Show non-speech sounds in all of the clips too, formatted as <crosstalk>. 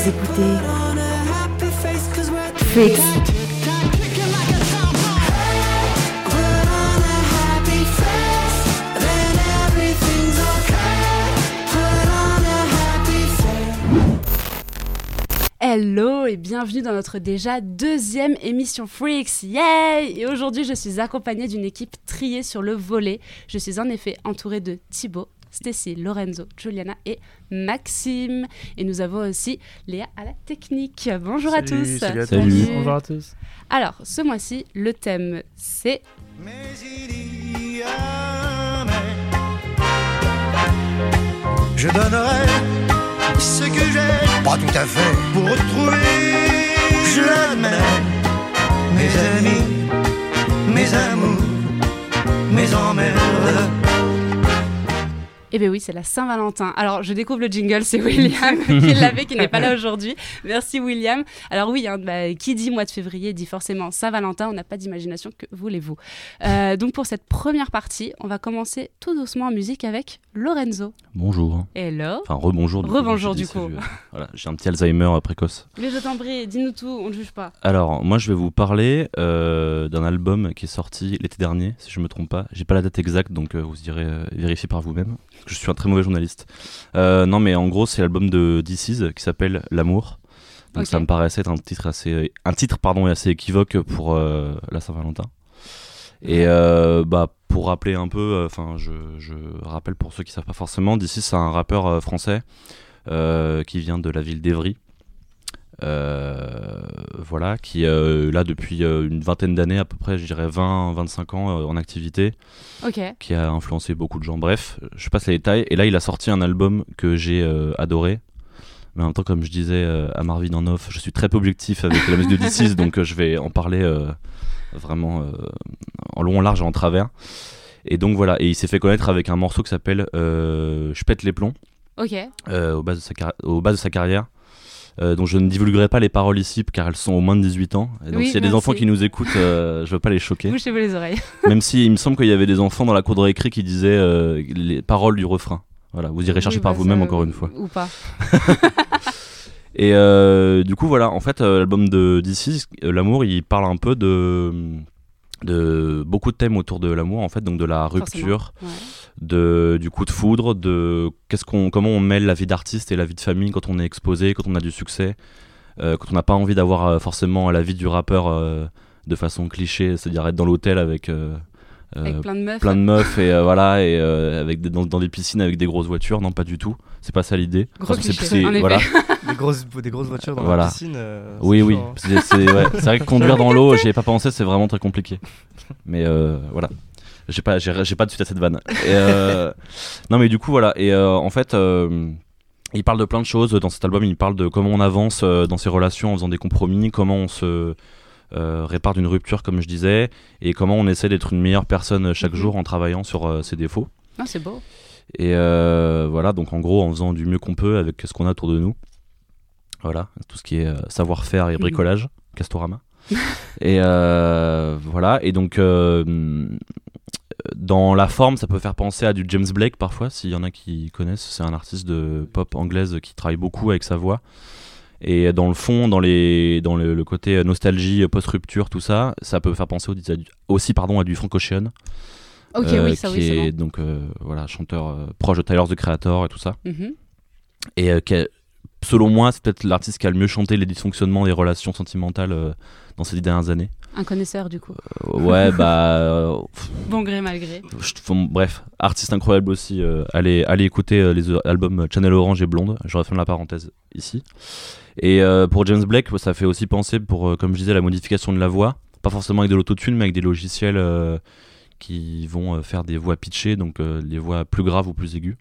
Vous écoutez Freaks. Hello et bienvenue dans notre déjà deuxième émission Freaks. Yay Et aujourd'hui, je suis accompagnée d'une équipe triée sur le volet. Je suis en effet entourée de Thibaut, Stacy, Lorenzo, Juliana et Maxime. Et nous avons aussi Léa à la technique. Bonjour à tous. Salut à Salut. tous. Bonjour à tous. Alors, ce mois-ci, le thème c'est Mais il y a un mais. Je donnerai ce que j'ai, pas tout à fait, pour retrouver, je l'admets, mes amis, mes amours, mes emmerdes. Eh bien oui, c'est la Saint-Valentin. Alors, je découvre le jingle, c'est William <laughs> qui l'avait, qui n'est pas là <laughs> aujourd'hui. Merci William. Alors oui, hein, bah, qui dit mois de février dit forcément Saint-Valentin. On n'a pas d'imagination, que voulez-vous? Euh, Donc pour cette première partie, on va commencer tout doucement en musique avec Lorenzo. Bonjour. Hello. Enfin, rebonjour. du coup, Rebonjour, je du coup. Voilà, j'ai un petit Alzheimer précoce. Mais je t'en prie, dis-nous tout, on ne juge pas. Alors, moi, je vais vous parler euh, d'un album qui est sorti l'été dernier, si je me trompe pas. J'ai pas la date exacte, donc euh, vous irez euh, vérifier par vous-même. Je suis un très mauvais journaliste. Euh, non, mais en gros, c'est l'album de DC's qui s'appelle L'amour. Donc ça me paraissait être un titre assez, un titre pardon, assez équivoque pour euh, la Saint-Valentin. Et euh, bah pour rappeler un peu, euh, enfin je, je rappelle pour ceux qui savent pas forcément, d'ici c'est un rappeur euh, français euh, qui vient de la ville d'Evry. Euh, voilà, qui euh, là depuis euh, une vingtaine d'années à peu près, je dirais 20-25 ans en activité, Ok. qui a influencé beaucoup de gens. Bref, je passe les détails. Et là, il a sorti un album que j'ai adoré. Mais en même temps, comme je disais à Marvin en off, je suis très peu objectif avec la musique de D6, <laughs> donc je vais en parler vraiment euh, en long, en large et en travers. Et donc voilà, et il s'est fait connaître avec un morceau qui s'appelle euh, Je pète les plombs Ok. euh, au, bas de sa au bas de sa carrière. Euh, donc je ne divulguerai pas les paroles ici car elles sont au moins de 18 ans. Et donc Oui, s'il y a des enfants qui nous écoutent, euh, <laughs> je veux pas les choquer. Bouchez-vous les oreilles. <laughs> Même si il me semble qu'il y avait des enfants dans la cour de récré qui disaient euh, les paroles du refrain. Voilà, vous irez chercher Oui, par bah, vous-même encore une fois. Ou pas. <laughs> Et euh, du coup voilà, en fait euh, l'album de DC, euh, l'amour, il parle un peu de de beaucoup de thèmes autour de l'amour en fait, donc de la rupture, Ouais. de du coup de foudre, de qu'est-ce qu'on comment on mêle la vie d'artiste et la vie de famille quand on est exposé, quand on a du succès, euh, quand on n'a pas envie d'avoir euh, forcément la vie du rappeur euh, de façon cliché, c'est-à-dire être dans l'hôtel avec Avec plein de meufs. plein de meufs et euh, voilà et euh, avec des, dans, dans des piscines avec des grosses voitures non pas du tout c'est pas ça l'idée Gros Parce que c'est- cliché, c'est- en effet. voilà <laughs> Des grosses, des grosses voitures dans Voilà. la piscine. euh, oui oui hein. c'est ouais, vrai que conduire dans l'eau j'y ai pas pensé c'est vraiment très compliqué mais euh, voilà j'ai pas j'ai pas de suite à cette vanne et, euh, non mais du coup voilà et euh, en fait euh, il parle de plein de choses dans cet album il parle de comment on avance euh, dans ses relations en faisant des compromis comment on se euh, répare d'une rupture comme je disais et comment on essaie d'être une meilleure personne chaque Mhm. jour en travaillant sur euh, ses défauts Non, c'est beau. Et euh, voilà, donc en gros, en faisant du mieux qu'on peut avec ce qu'on a autour de nous. Voilà, tout ce qui est euh, savoir-faire et Mhm. bricolage, Castorama. <laughs> et euh, voilà, et donc euh, dans la forme, ça peut faire penser à du James Blake parfois, s'il y en a qui connaissent. C'est un artiste de pop anglaise qui travaille beaucoup avec sa voix. Et dans le fond, dans, les, dans le, le côté nostalgie, post-rupture, tout ça, ça peut faire penser au- aussi pardon, à du Frank Ocean. Ok, euh, oui, ça qui oui, est bon. donc euh, voilà chanteur euh, proche de Tyler the Creator et tout ça Mhm. et euh, qui selon moi c'est peut-être l'artiste qui a le mieux chanté les dysfonctionnements des relations sentimentales euh, dans ces dix dernières années Un connaisseur, du coup. Euh, ouais <laughs> bah euh, Bon gré, mal gré. bref artiste incroyable aussi euh, allez allez écouter euh, les albums Channel Orange et Blonde je referme la parenthèse ici et euh, pour James Blake ça fait aussi penser pour euh, comme je disais la modification de la voix. Pas forcément avec de l'autotune mais avec des logiciels euh, qui vont faire des voix pitchées donc les voix plus graves ou plus aiguës.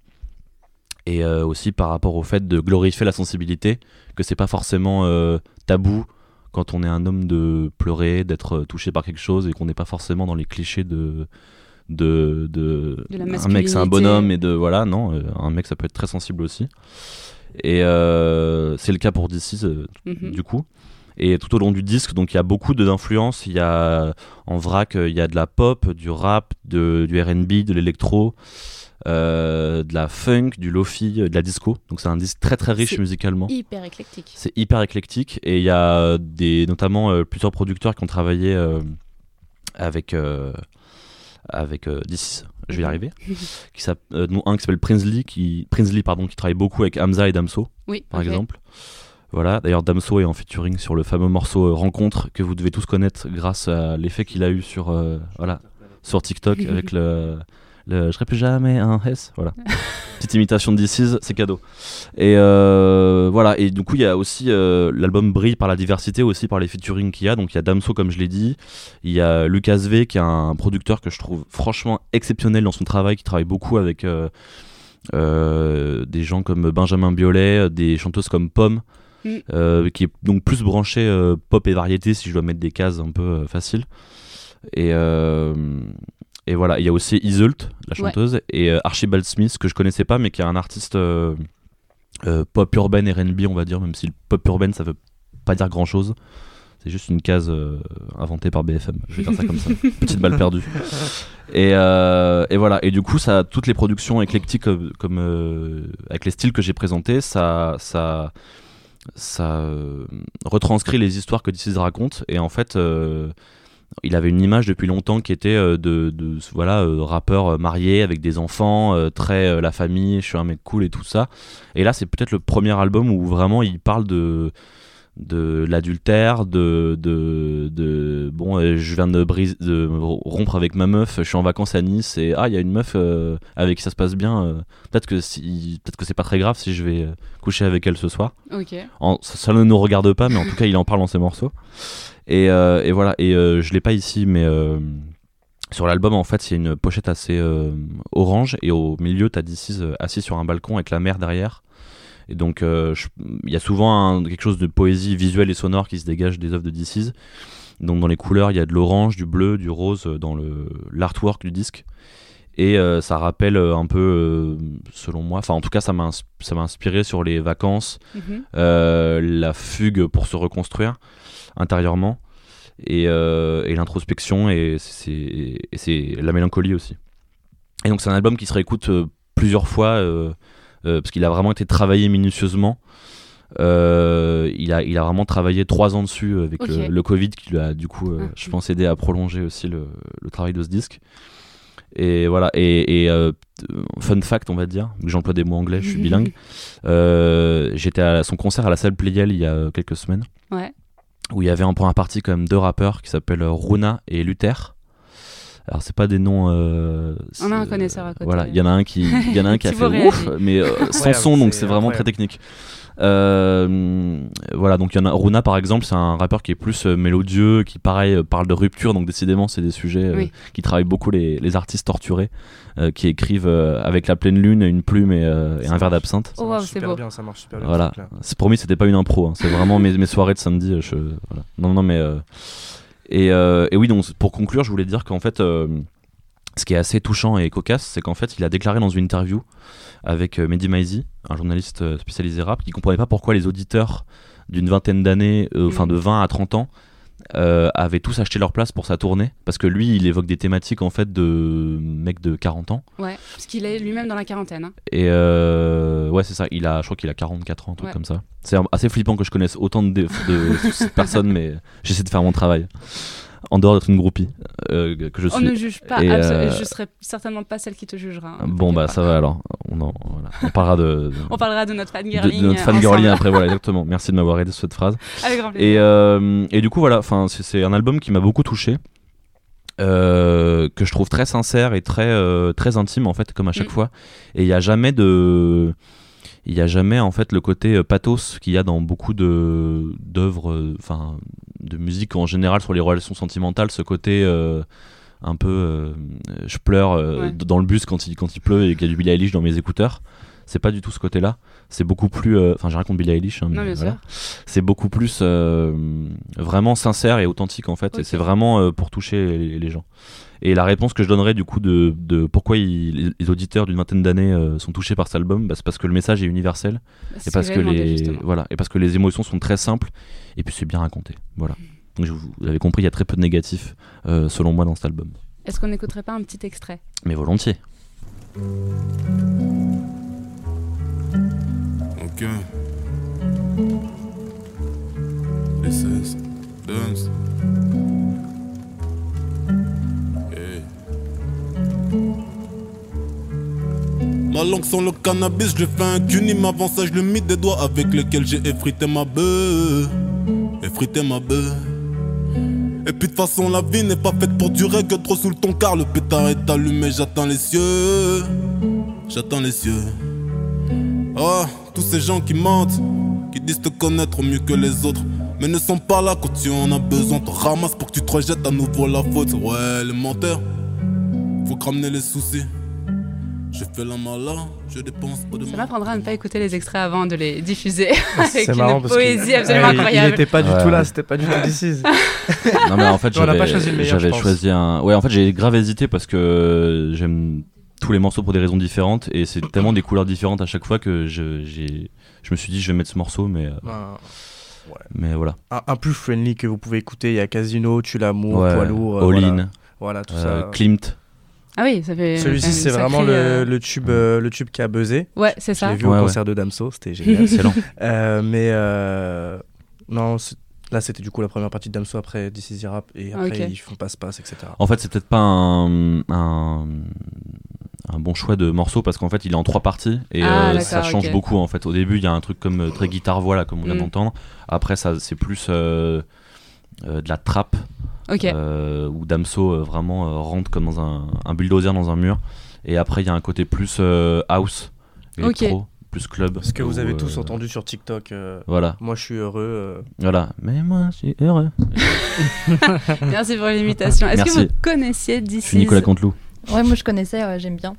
Et euh, aussi par rapport au fait de glorifier la sensibilité que c'est pas forcément euh, tabou quand on est un homme de pleurer d'être touché par quelque chose et qu'on n'est pas forcément dans les clichés de de, de, un mec c'est un bonhomme et de voilà non euh, un mec ça peut être très sensible aussi et euh, c'est le cas pour DC euh, Mhm. du coup et tout au long du disque donc il y a beaucoup d'influences il y a en vrac euh, il y a de la pop du rap de, du R&B de l'électro euh, de la funk, du lofi, de la disco. Donc c'est un disque très très riche C'est musicalement. Hyper éclectique. C'est hyper éclectique et il y a des, notamment plusieurs producteurs qui ont travaillé avec, avec euh, je vais y arriver. <laughs> qui euh, dont un qui s'appelle Prinsley, qui, Prinsley pardon, qui travaille beaucoup avec Hamza et Damso Oui, par exemple. Voilà, d'ailleurs Damso est en featuring sur le fameux morceau euh, Rencontre que vous devez tous connaître grâce à l'effet qu'il a eu sur, euh, voilà, sur TikTok avec le, <laughs> le Je serai plus jamais un S. Voilà. <laughs> Petite imitation de This Is, c'est cadeau. Et euh, voilà, et du coup il y a aussi euh, l'album brille par la diversité, aussi par les featuring qu'il y a. Donc il y a Damso comme je l'ai dit, il y a Lucas V qui est un producteur que je trouve franchement exceptionnel dans son travail, qui travaille beaucoup avec euh, des gens comme Benjamin Biolay, des chanteuses comme Pomme. Mm. euh, qui est donc plus branché euh, pop et variété si je dois mettre des cases un peu euh, faciles et, et voilà il y a aussi Iseult la Ouais. chanteuse et euh, Archibald Smith que je connaissais pas mais qui est un artiste euh, euh, pop urbaine R&B on va dire même si le pop urbaine ça veut pas dire grand chose c'est juste une case euh, inventée par BFM je vais dire ça comme ça. <laughs> Petite balle perdue. Et, euh, et voilà. Et du coup ça toutes les productions éclectiques comme, comme, euh, avec les styles que j'ai présentés ça ça ça retranscrit les histoires que DC's raconte. Et en fait il avait une image depuis longtemps qui était euh, de, voilà euh, rappeur euh, marié avec des enfants très la famille je suis un mec cool et tout ça. Et là c'est peut-être le premier album où vraiment il parle de de l'adultère, de, de, de bon, euh, je viens de, brise, de rompre avec ma meuf, je suis en vacances à Nice et ah, il y a une meuf euh, avec qui ça se passe bien. euh, peut-être que si, peut-être que c'est pas très grave si je vais coucher avec elle ce soir. Ok. En- ça, ça ne nous regarde pas, mais en tout cas, il en parle dans ses morceaux. Et, et voilà, et je l'ai pas ici, mais sur l'album, en fait, a une pochette assez orange, et au milieu, t'as euh, assis sur un balcon avec la mer derrière. Et donc, euh, il y a souvent un- quelque chose de poésie visuelle et sonore qui se dégage des œuvres de DC's. Donc, dans les couleurs, il y a de l'orange, du bleu, du rose euh, dans l'artwork du disque. Et euh, ça rappelle un peu, euh, selon moi, enfin en tout cas ça m'a ins- ça m'a inspiré sur les vacances, Mhm. euh, la fugue pour se reconstruire intérieurement et, et l'introspection et c'est la mélancolie aussi. Et donc c'est un album qui se réécoute plusieurs fois parce qu'il a vraiment été travaillé minutieusement. Euh, il, a, il a vraiment travaillé trois ans dessus euh, avec le, le Covid qui lui a du coup, euh, Ah. je pense, aidé à prolonger aussi le, le travail de ce disque. Et voilà, et, et, euh, fun fact, on va dire, j'emploie des mots anglais, je suis bilingue. <laughs> Euh, J'étais à son concert à la salle Playel il y a quelques semaines, Ouais. où il y avait en première partie quand même deux rappeurs qui s'appellent Runa et Luther. Alors c'est pas des noms. euh, On a un connaisseur à côté. Voilà, il y en a un qui, il y en a un qui a <laughs> fait ouf, mais euh, sans Ouais, son, donc c'est vraiment très technique. Euh, voilà, donc il y en a Runa par exemple, c'est un rappeur qui est plus euh, mélodieux, qui pareil euh, parle de rupture, donc décidément c'est des sujets euh, Oui. qui travaillent beaucoup les, les artistes torturés, euh, qui écrivent euh, avec la pleine lune, une plume et, euh, un verre d'absinthe. Oh, wow, c'est beau. bien, ça marche super bien. Voilà, c'est promis, c'était pas une impro, hein. c'est vraiment mes, mes soirées de samedi. euh, Je, voilà. Non, non, mais. Euh, et, et oui, donc pour conclure, je voulais dire qu'en fait, euh, ce qui est assez touchant et cocasse, c'est qu'en fait, il a déclaré dans une interview avec euh, Mehdi Maizi, un journaliste spécialisé rap, qui comprenait pas pourquoi les auditeurs d'une vingtaine d'années, enfin de 20 à 30 ans, euh, avaient tous acheté leur place pour sa tournée. Parce que lui, il évoque des thématiques en fait de mecs de 40 ans. Ouais. Parce qu'il est lui-même dans la quarantaine. hein. Et euh, ouais, c'est ça. Il a, je crois qu'il a 44 ans, un truc Ouais. comme ça. C'est assez flippant que je connaisse autant de, de <laughs> personnes, mais j'essaie de faire mon travail. En dehors d'être une groupie euh, que je On suis. ne juge pas. Et, euh, Je serai certainement pas celle qui te jugera. hein, Bon, bah pas. ça va alors. On, en- voilà. On parlera de, de, <laughs> On parlera de notre de- fangirling. de notre euh, fangirling ensemble. après. Voilà, <laughs> exactement. Merci de m'avoir aidé sur cette phrase. Avec grand plaisir. Et, euh, et du coup, voilà, enfin, c'est- un album qui m'a beaucoup touché. euh, que je trouve très sincère et très, très intime en fait comme à chaque Mm. fois et il n'y a jamais de il y a jamais en fait le côté euh, pathos qu'il y a dans beaucoup de d'œuvres euh, enfin de musique en général sur les relations sentimentales ce côté euh, un peu euh, je pleure euh, Ouais. dans le bus quand il, quand il pleut et qu'il y a du Billie Eilish dans mes écouteurs. C'est pas du tout ce côté là c'est beaucoup plus enfin j'ai rien contre Billie Eilish hein, mais voilà. c'est beaucoup plus vraiment sincère et authentique en fait. Et c'est vraiment pour toucher les, les gens et la réponse que je donnerais du coup de, de pourquoi il- les, les auditeurs d'une vingtaine d'années euh, sont touchés par cet album bah, c'est parce que le message est universel Bah, c'est et ce parce que les justement. voilà et parce que les émotions sont très simples et puis c'est bien raconté voilà donc je vous avez compris il y a très peu de négatifs euh, selon moi dans cet album Est-ce qu'on n'écouterait pas un petit extrait? Mais volontiers Ok. This is dance. Ma langue sans le cannabis, je fais un cunim avant ça, je le mis des doigts avec lesquels j'ai effrité ma bœuf. Effrité ma bœuf. Et puis de toute façon la vie n'est pas faite pour durer que trop sous le ton car le pétard est allumé, j'attends les cieux. J'attends les cieux. Oh, tous ces gens qui mentent, qui disent te connaître mieux que les autres, mais ne sont pas là quand tu en as besoin. Te ramasse pour que tu te rejettes à nouveau la faute. Ouais, les menteurs, faut ramener les soucis. Je fais la malin, je dépense pas de Ça m'apprendra à ne pas écouter les extraits avant de les diffuser <laughs> avec C'est marrant une parce que- poésie absolument Ouais, il- incroyable. Il était pas du Ouais. tout là, c'était pas du tout d'ici. <laughs> Non mais en fait <laughs> j'avais choisi un ouais en fait j'ai grave hésité parce que j'aime tous les morceaux pour des raisons différentes et c'est tellement des couleurs différentes à chaque fois que je me suis dit je vais mettre ce morceau mais euh, Un, mais voilà un- un plus friendly que vous pouvez écouter, il y a Casino, Tu l'amour, ouais, Poids lourd. euh, All voilà. In Voilà, tout euh, ça. Klimt Ah oui, ça fait. Celui-ci, c'est vraiment le, euh, le tube, euh, le tube qui a buzzé. Ouais, c'est Je ça. l'ai vu Ouais, au ouais. concert de Damso, c'était génial. <laughs> excellent Euh, mais euh, non, là c'était du coup la première partie de Damso après This Is The Rap et après ils font passe-passe, etc. en fait c'est peut-être pas un, un un bon choix de morceau parce qu'en fait il est en trois parties et Ah, euh, ça change beaucoup en fait au début il y a un truc comme euh, très guitare voix là comme on vient Mm. d'entendre après ça c'est plus euh, euh, de la trappe Ok. euh, où Damso euh, vraiment euh, rentre comme dans un, un bulldozer dans un mur. Et après, il y a un côté plus euh, house, plus club. Ce que vous avez euh, tous entendu sur TikTok. euh, Voilà, moi je suis heureux. euh, voilà. Mais moi, je suis heureux. <laughs> Merci pour l'imitation. Est-ce que vous connaissiez Je d'ici suis Nicolas Canteloup. Ouais, moi je connaissais, ouais, j'aime bien.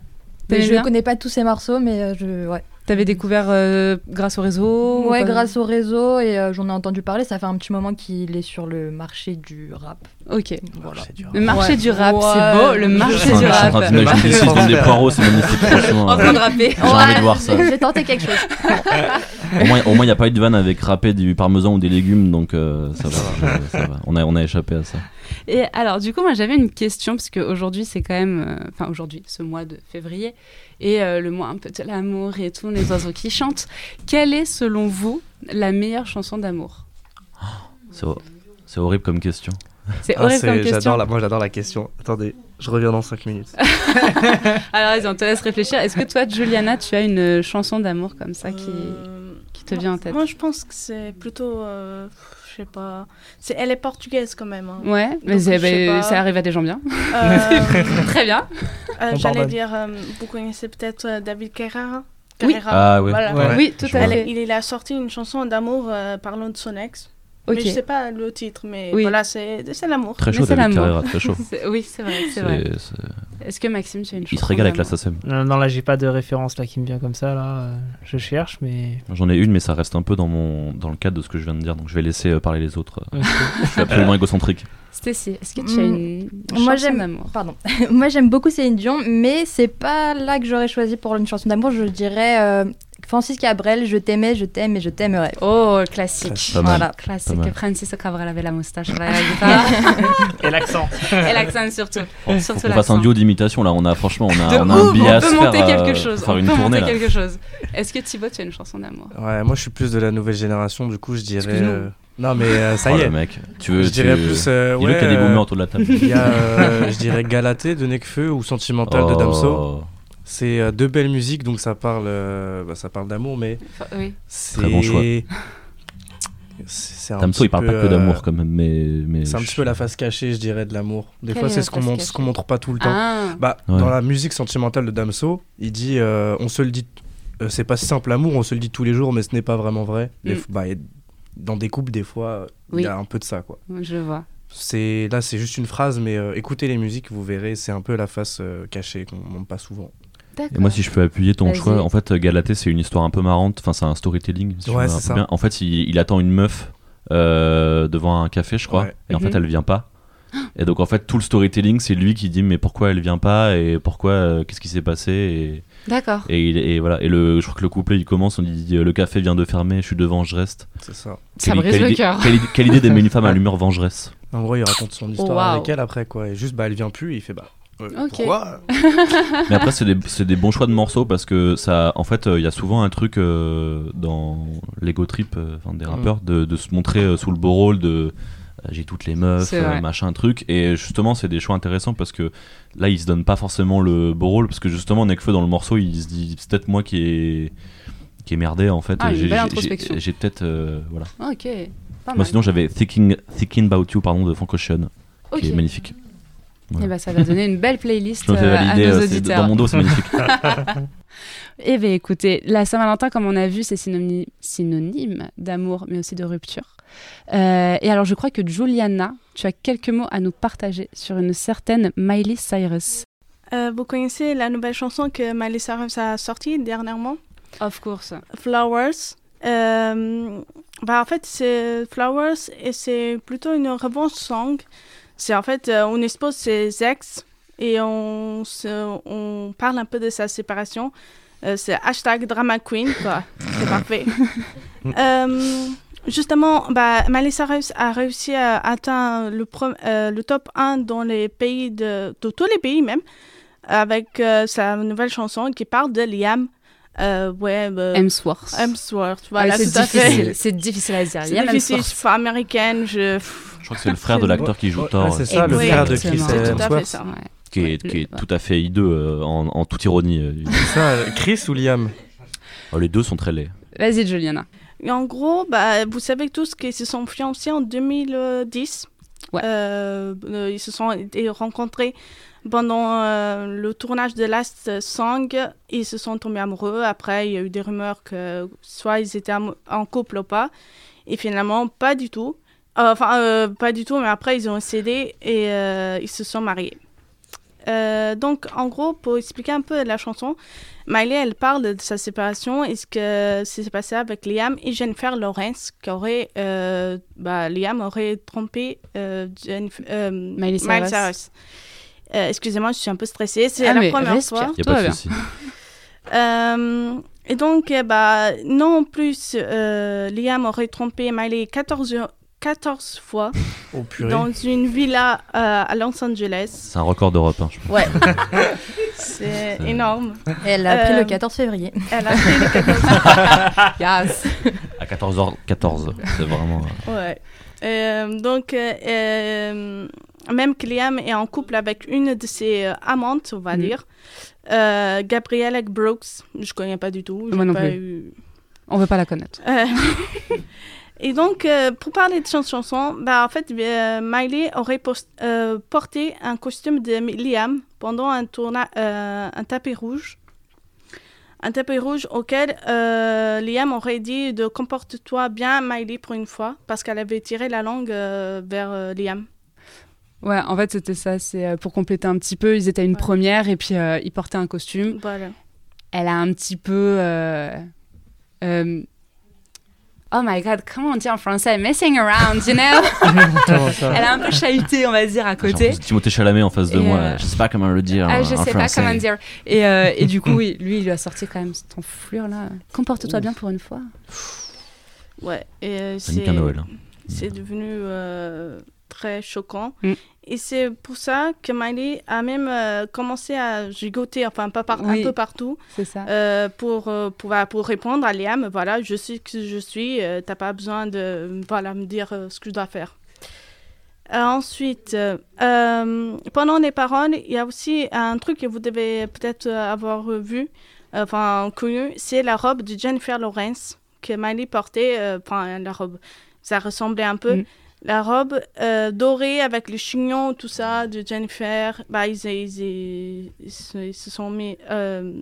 Mais je bien connais pas tous ces morceaux, mais euh, je, ouais. T'avais découvert euh, grâce au réseau ou Ouais, grâce au réseau et euh, j'en ai entendu parler. Ça fait un petit moment qu'il est sur le marché du rap. Ok. Voilà. Le marché Ouais. du rap, Ouais. c'est beau. Le marché Je suis en du train rap. d'imaginer des poireaux, c'est magnifique, franchement. En train de rapper. J'ai envie de voir ça. J'ai tenté quelque chose. <laughs> Au moins, il n'y a pas eu de vanne avec râpé du parmesan ou des légumes, donc euh, ça, va, je- ça va. On a, on a échappé à ça. Et alors, du coup, moi, j'avais une question, parce qu'aujourd'hui, c'est quand même. euh, Enfin, aujourd'hui, ce mois de février, et euh, le mois un peu de l'amour et tout, les oiseaux qui chantent. Quelle est, selon vous, la meilleure chanson d'amour? C'est hor- c'est horrible comme question. C'est Ah, horrible comme question. j'adore la, moi j'adore la question. Attendez, je reviens dans 5 minutes. <laughs> Alors, vas-y, on te laisse réfléchir. Est-ce que toi, Juliana, tu as une chanson d'amour comme ça qui, Euh, qui te vient en tête Moi, je pense que c'est plutôt. euh, je sais pas. C'est, elle est portugaise quand même. hein. Ouais, mais Donc, bah, pas. ça arrive à des gens bien. Euh, <laughs> Très bien. euh, j'allais pardonne. dire, euh, vous connaissez peut-être David Carrera Oui. Carrera, Ah ouais. Voilà. Ouais. Oui, tout à fait. Il, il a sorti une chanson d'amour euh, parlant de son ex. Ok. Mais je sais pas le titre, mais Oui. voilà, c'est, c'est l'amour. Très chaud, c'est David. Carrera, très chaud. <laughs> Oui, c'est vrai, c'est Est-ce que Maxime, tu as une chanson Il se régale avec la SACEM. Non, non, là, j'ai pas de référence là qui me vient comme ça. Là, Euh, je cherche, mais. J'en ai une, mais ça reste un peu dans, mon, dans le cadre de ce que je viens de dire, donc je vais laisser euh, parler les autres. Ok. Je suis absolument égocentrique. Stacy, est-ce que tu as Mm. une Moi, chanson j'aime- d'amour Pardon. <laughs> Moi j'aime beaucoup Céline Dion, mais c'est pas là que j'aurais choisi pour une chanson d'amour. Je dirais euh, Francis Cabrel, Je t'aimais, je t'aime et je t'aimerais. Oh, classique. Pas mal. Voilà. Classique. Pas. Francis Cabrel avait la moustache sur la guitare. Et l'accent. Et l'accent surtout. Faut Surtout fasse l'accent. un duo d'imitation là, on a franchement on a, on a un billet on à peut se monter faire, quelque euh, chose. faire on une peut tournée monter là. quelque chose. Est-ce que Thibaut, tu as une chanson d'amour? Ouais, moi je suis plus de la nouvelle génération, du coup je dirais. Euh, Non mais euh, ça Oh, y est. le mec, tu veux je tu... dirais plus. euh, ouais, qu'il y a des euh, boomers autour de la table. Il y a, euh, je dirais Galatée de Nekfeu ou Sentimental de Damso. C'est euh, deux belles musiques, donc ça parle, euh, bah, ça parle d'amour, mais Enfin, Oui. c'est. Très bon choix. C'est c'est un Damso petit il parle peu, pas que euh, d'amour quand même, mais. mais C'est un je- petit peu la face cachée, je dirais, de l'amour. Des Quelle fois, est c'est ce qu'on montre, ce cachée qu'on montre pas tout le temps. Ah, Bah, Ouais. dans la musique sentimentale de Damso, il dit, euh, on se le dit, euh, c'est pas si simple l'amour, on se le dit tous les jours, mais ce n'est pas vraiment vrai. Des Mm. f- bah, dans des couples, des fois, il Oui. y a un peu de ça, quoi. je vois. C'est là, c'est juste une phrase, mais euh, écoutez les musiques, vous verrez, c'est un peu la face euh, cachée qu'on montre pas souvent. Et moi, si je peux appuyer ton choix, en fait, Galatée, c'est une histoire un peu marrante. Enfin, c'est un storytelling. si Ouais, me c'est ça. bien. En fait, il, il attend une meuf euh, devant un café, je crois. Ouais. Et en fait, elle vient pas. <gasps> Et donc, en fait, tout le storytelling, c'est lui qui dit mais pourquoi elle vient pas et pourquoi, euh, qu'est-ce qui s'est passé et, D'accord. et, il- et voilà. Et le, je crois que le couplet, il commence, on dit euh, le café vient de fermer, je suis devant, je reste. C'est ça. Ça brise quelle le cœur. Quelle, idée- quelle idée d'aimer une femme à <laughs> l'humeur vengeresse. En gros, il raconte son histoire Waouh. avec elle après, quoi. Et juste, bah, elle vient plus, et il fait, bah, Euh. Pourquoi? Mais après, c'est des, c'est des bons choix de morceaux parce que ça, en fait, euh, il y a souvent un truc euh, dans l'ego trip euh, enfin, des Mm. rappeurs de, de se montrer euh, sous le beau rôle de euh, j'ai toutes les meufs, euh, machin truc. Et justement, c'est des choix intéressants parce que là, il se donne pas forcément le beau rôle parce que justement, Nekfeu dans le morceau, il se dit c'est peut-être moi qui est qui est merdé en fait. Ah, J'ai- belle j'ai- introspection. J'ai j'ai peut-être euh, voilà. Ok. Pas Moi, mal. sinon, j'avais Thinking, Thinking About You pardon de Frank Ocean qui est magnifique. Eh ben, ça va donner une belle playlist euh, à nos euh, c'est- auditeurs. dans mon dos, c'est magnifique. <laughs> Eh bien, écoutez, la Saint-Valentin, comme on a vu, c'est synonyme, synonyme d'amour, mais aussi de rupture. Euh, et alors, je crois que Juliana, tu as quelques mots à nous partager sur une certaine Miley Cyrus. Euh, vous connaissez la nouvelle chanson que Miley Cyrus a sortie dernièrement? Of course. Flowers. Euh, bah en fait, c'est Flowers et c'est plutôt une revanche song. C'est en fait, euh, on expose ses ex et on, se- on parle un peu de sa séparation. Euh, c'est hashtag drama queen, quoi. C'est <laughs> parfait. Euh, justement, bah, Cyrus a réussi à atteindre le, pro- le top 1 dans les pays de, de tous les pays même, avec sa nouvelle chanson qui parle de Liam euh, Webb. euh, Hemsworth. Hemsworth, voilà, Ouais, tout c'est à difficile. fait. C'est difficile à dire. C'est Liam difficile, je suis pas américaine, je... Je crois que c'est le frère de l'acteur qui joue Ouais, Thor. c'est ça, le Oui, frère de Chris tout à fait Hemsworth. ça. Ouais. qui est, Ouais, qui est le- tout à fait hideux euh, en, en toute ironie. euh. C'est ça, Chris ou Liam? Oh, les deux sont très laids. Vas-y, Juliana. Et en gros, bah, vous savez tous qu'ils se sont fiancés en 2010. Euh, euh, ils se sont rencontrés pendant euh, le tournage de Last Song. Ils se sont tombés amoureux. Après, il y a eu des rumeurs que soit ils étaient en couple ou pas. Et finalement, pas du tout. Enfin, pas du tout, mais après, ils ont cédé et ils se sont mariés. Euh, donc, en gros, pour expliquer un peu la chanson, Miley, elle parle de sa séparation et ce que s'est passé avec Liam et Jennifer Lawrence, qu'aurait, euh, bah, Liam aurait trompé euh, Jennifer- euh, Miley Cyrus. Euh, Excusez-moi, je suis un peu stressée. C'est Ah, la mais première respire. fois. A pas de souci. <laughs> Euh, et donc, bah, non plus, euh, Liam aurait trompé Miley 14, 14 fois <laughs> Oh dans une villa euh, à Los Angeles. C'est un record d'Europe. hein, je pense. Ouais, <laughs> c'est énorme. Elle a pris Euh, le 14 février. Elle a fait les 14 Yes. À 14h14. C'est vraiment. euh, Ouais. Euh, donc, euh, euh, même que Liam est en couple avec une de ses euh, amantes, on va Mhm. dire, euh, Gabrielle Brooks, je connais pas du tout. Moi non pas plus. eu- On veut pas la connaître. <laughs> Et donc, euh, pour parler de cette chanson, bah, en fait, euh, Miley aurait euh, porté un costume de Liam pendant un, tourna un tapis rouge. Un tapis rouge auquel Liam aurait dit de comporte-toi bien, Miley, pour une fois, parce qu'elle avait tiré la langue vers Liam. Ouais, en fait, c'était ça. C'est pour compléter un petit peu. Ils étaient à une Ouais. première et puis ils portaient un costume. Voilà. Elle a un petit peu. euh, Oh my god, comment on dit en français? Messing around, you know? <laughs> Elle a un peu chahuté, on va dire, à côté. Timothée Chalamet en face de Et, moi. euh, Je sais pas comment le dire. Ah, je en sais pas comment dire. Et, euh, et du coup, <clears throat> oui, lui, il lui a sorti quand même cette enflure là. Comporte-toi bien pour une fois. Ouais. Et euh, c'est Noël. hein. c'est devenu euh, très choquant. Mm. Et c'est pour ça que Miley a même euh, commencé à gigoter, enfin pas par, Oui. un peu partout, ça. euh, pour, euh, pour, pour répondre à Liam, voilà, je sais que je suis, euh, t'as pas besoin de voilà, me dire ce que je dois faire. Ensuite, pendant les paroles, il y a aussi un truc que vous devez peut-être avoir vu, enfin connu, c'est la robe de Jennifer Lawrence que Miley portait, enfin la robe, ça ressemblait un peu. Mm. La robe euh, dorée avec le chignon, tout ça de Jennifer, bah, ils, ils, ils, ils se, ils se sont mis. Euh,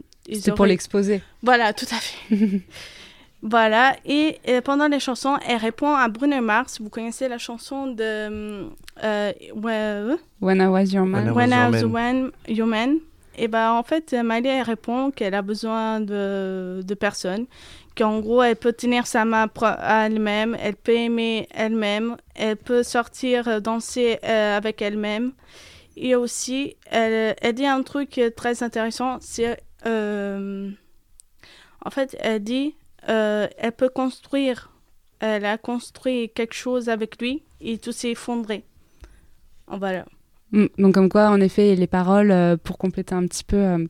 pour l'exposer. voilà, tout à fait. <laughs> voilà, et euh, pendant les chansons, elle répond à Bruno Mars. Vous connaissez la chanson de. Euh, When I was your man. When I When I Was Your When You Man. Et ben en fait, Miley elle répond qu'elle a besoin de, de personnes, qu'en gros elle peut tenir sa main à elle-même, elle peut aimer elle-même, elle peut sortir euh, danser euh, avec elle-même. Et aussi, elle, elle dit un truc euh, très intéressant, c'est euh, en fait, elle dit euh, elle peut construire, elle a construit quelque chose avec lui et tout s'est effondré. Voilà. Mm, Donc comme quoi, en effet, les paroles, euh, pour compléter un petit peu...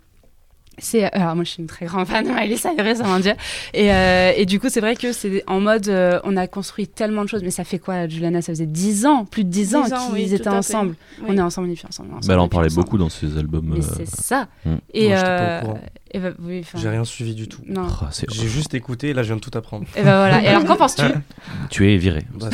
euh, c'est alors moi je suis une très grande fan de Miley Cyrus mon dieu et, euh, et du coup c'est vrai que c'est en mode euh, on a construit tellement de choses mais ça fait quoi Juliana? Ça faisait 10 ans plus de 10 ans 10 ans, qu'ils oui, tout étaient à fait. ensemble Oui. on est ensemble et puis ensemble, ensemble Bah, elle en parlait beaucoup dans ses albums. euh, c'est ça Mm. et, Moi, euh, et bah, oui, J'ai rien suivi du tout. c'est- J'ai juste écouté, là je viens de tout apprendre. et bah voilà et alors qu'en penses-tu? <laughs> Tu es viré. Bah,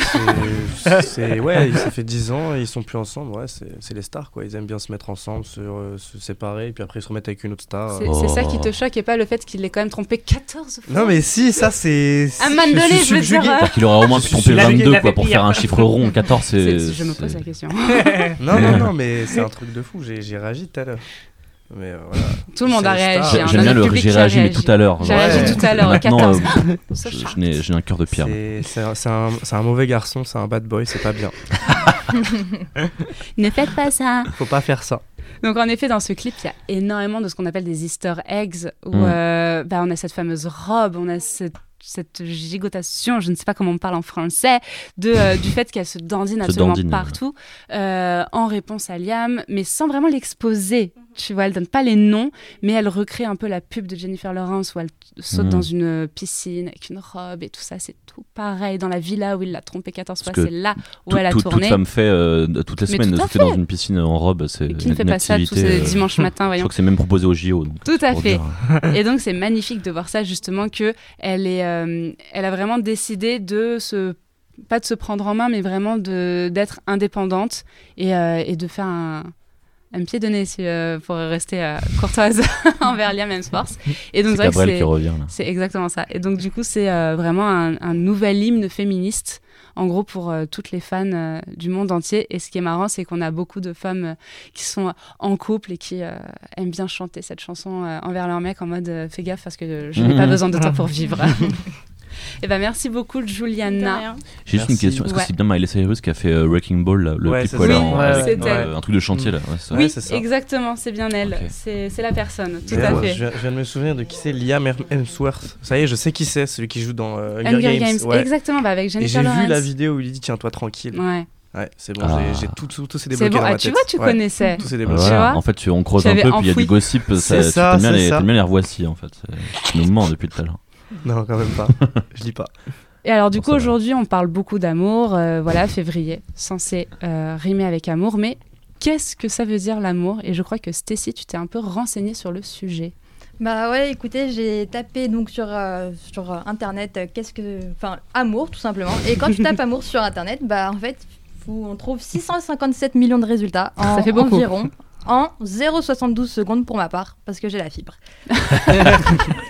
c'est- ouais, ça fait 10 ans et ils sont plus ensemble. Ouais, c'est c'est les stars quoi. Ils aiment bien se mettre ensemble, se, euh, se séparer, et puis après ils se remettent avec une autre star. C'est c'est ça qui Oh. te choque et pas le fait qu'il l'ait quand même trompé 14 fois Non mais si, ça c'est. Un man de je veux subjugué. dire, euh. Qu'il aurait au moins pu tromper la- 22 la quoi, pour faire un chiffre rond. 14, c'est. Je me pose la question <laughs> Non non non, mais c'est un <laughs> truc de fou. J'ai réagi tout à l'heure. Mais euh, voilà. tout le monde a réagi hein, J'aime bien le public j'ai réagi, mais tout à l'heure. J'ai réagi tout à l'heure, Maintenant, 14. euh, <laughs> je- n'ai j'ai un cœur de pierre. C'est un, un mauvais garçon, c'est un bad boy, c'est pas bien. ne faites pas ça Faut pas faire ça. Donc en effet, dans ce clip, il y a énormément de ce qu'on appelle des Easter eggs, où Mm. euh, bah, on a cette fameuse robe, on a cette, cette gigotation, je ne sais pas comment on parle en français, de, euh, du fait qu'elle se dandine <laughs> absolument dandine, partout, euh, en réponse à Liam, mais sans vraiment l'exposer. Tu vois, elle donne pas les noms, mais elle recrée un peu la pub de Jennifer Lawrence où elle saute Mm. dans une piscine avec une robe et tout ça. C'est tout pareil dans la villa où il l'a trompée 14 fois. C'est là où Tout- elle a tout- tourné. Toute femme fait euh, toutes les Mais semaines de tout à sauter dans une piscine en robe. C'est qui ne fait pas ça tous ces euh, dimanches matins, Je voyons crois que c'est même proposé au JO. donc, Tout à fait. Et donc c'est magnifique de voir ça justement que elle est, euh, elle a vraiment décidé de se pas de se prendre en main, mais vraiment de d'être indépendante et, euh, et de faire un, un pied de nez si, euh, pour rester euh, courtoise <laughs> envers Liam Hemsworth. Et donc C'est Gabriel qui revient là. c'est exactement ça. Et donc du coup c'est euh, vraiment un, un nouvel hymne féministe. En gros, pour euh, toutes les fans euh, du monde entier. Et ce qui est marrant, c'est qu'on a beaucoup de femmes euh, qui sont en couple et qui euh, aiment bien chanter cette chanson euh, envers leur mec en mode euh, fais gaffe parce que je n'ai pas Mhm. besoin de toi pour <laughs> vivre. <laughs> et ben merci beaucoup, Juliana. J'ai juste une question. Est-ce Ouais. que c'est bien Miley Cyrus qui a fait euh, Wrecking Ball, là, le Ouais, en- euh, un truc de chantier là ouais, ça. Oui, ça. exactement, c'est bien elle. C'est la personne, tout à fait. Je, viens- je viens de me souvenir de qui c'est Liam Hem- Hemsworth. Ça y est, je sais qui c'est, celui qui joue dans euh, Hunger, Hunger Games. Games, Ouais. exactement, bah avec Et Jennifer j'ai vu la vidéo où il dit tiens-toi tranquille. Ouais. Ouais, c'est bon, Ah. j'ai- j'ai tout, tout, tout s'est C'est débloqué bon, dans ah, ma tu tête. vois, tu Ouais, connaissais. Tout s'est Voilà. débloqué. vois en fait, tu- on creuse Tu un peu, puis il y a du gossip. C'est ça- ça, T'aimes bien, c'est les- ça. t'aimes bien les revoici en fait. C'est- Tu nous mens depuis tout à l'heure. <laughs> Non, quand même pas. je lis pas. Et alors du Bon, coup aujourd'hui on parle beaucoup d'amour, euh, voilà février, censé euh, rimer avec amour, mais qu'est-ce que ça veut dire l'amour? Et je crois que Stacy, tu t'es un peu renseignée sur le sujet. Bah ouais, écoutez, j'ai tapé donc sur, euh, sur internet euh, qu'est-ce que. Enfin, amour tout simplement. Et quand tu tapes amour sur internet, bah en fait, on trouve 657 millions de résultats <laughs> en Ça fait beaucoup. environ. En 0,72 secondes pour ma part, parce que j'ai la fibre. <laughs>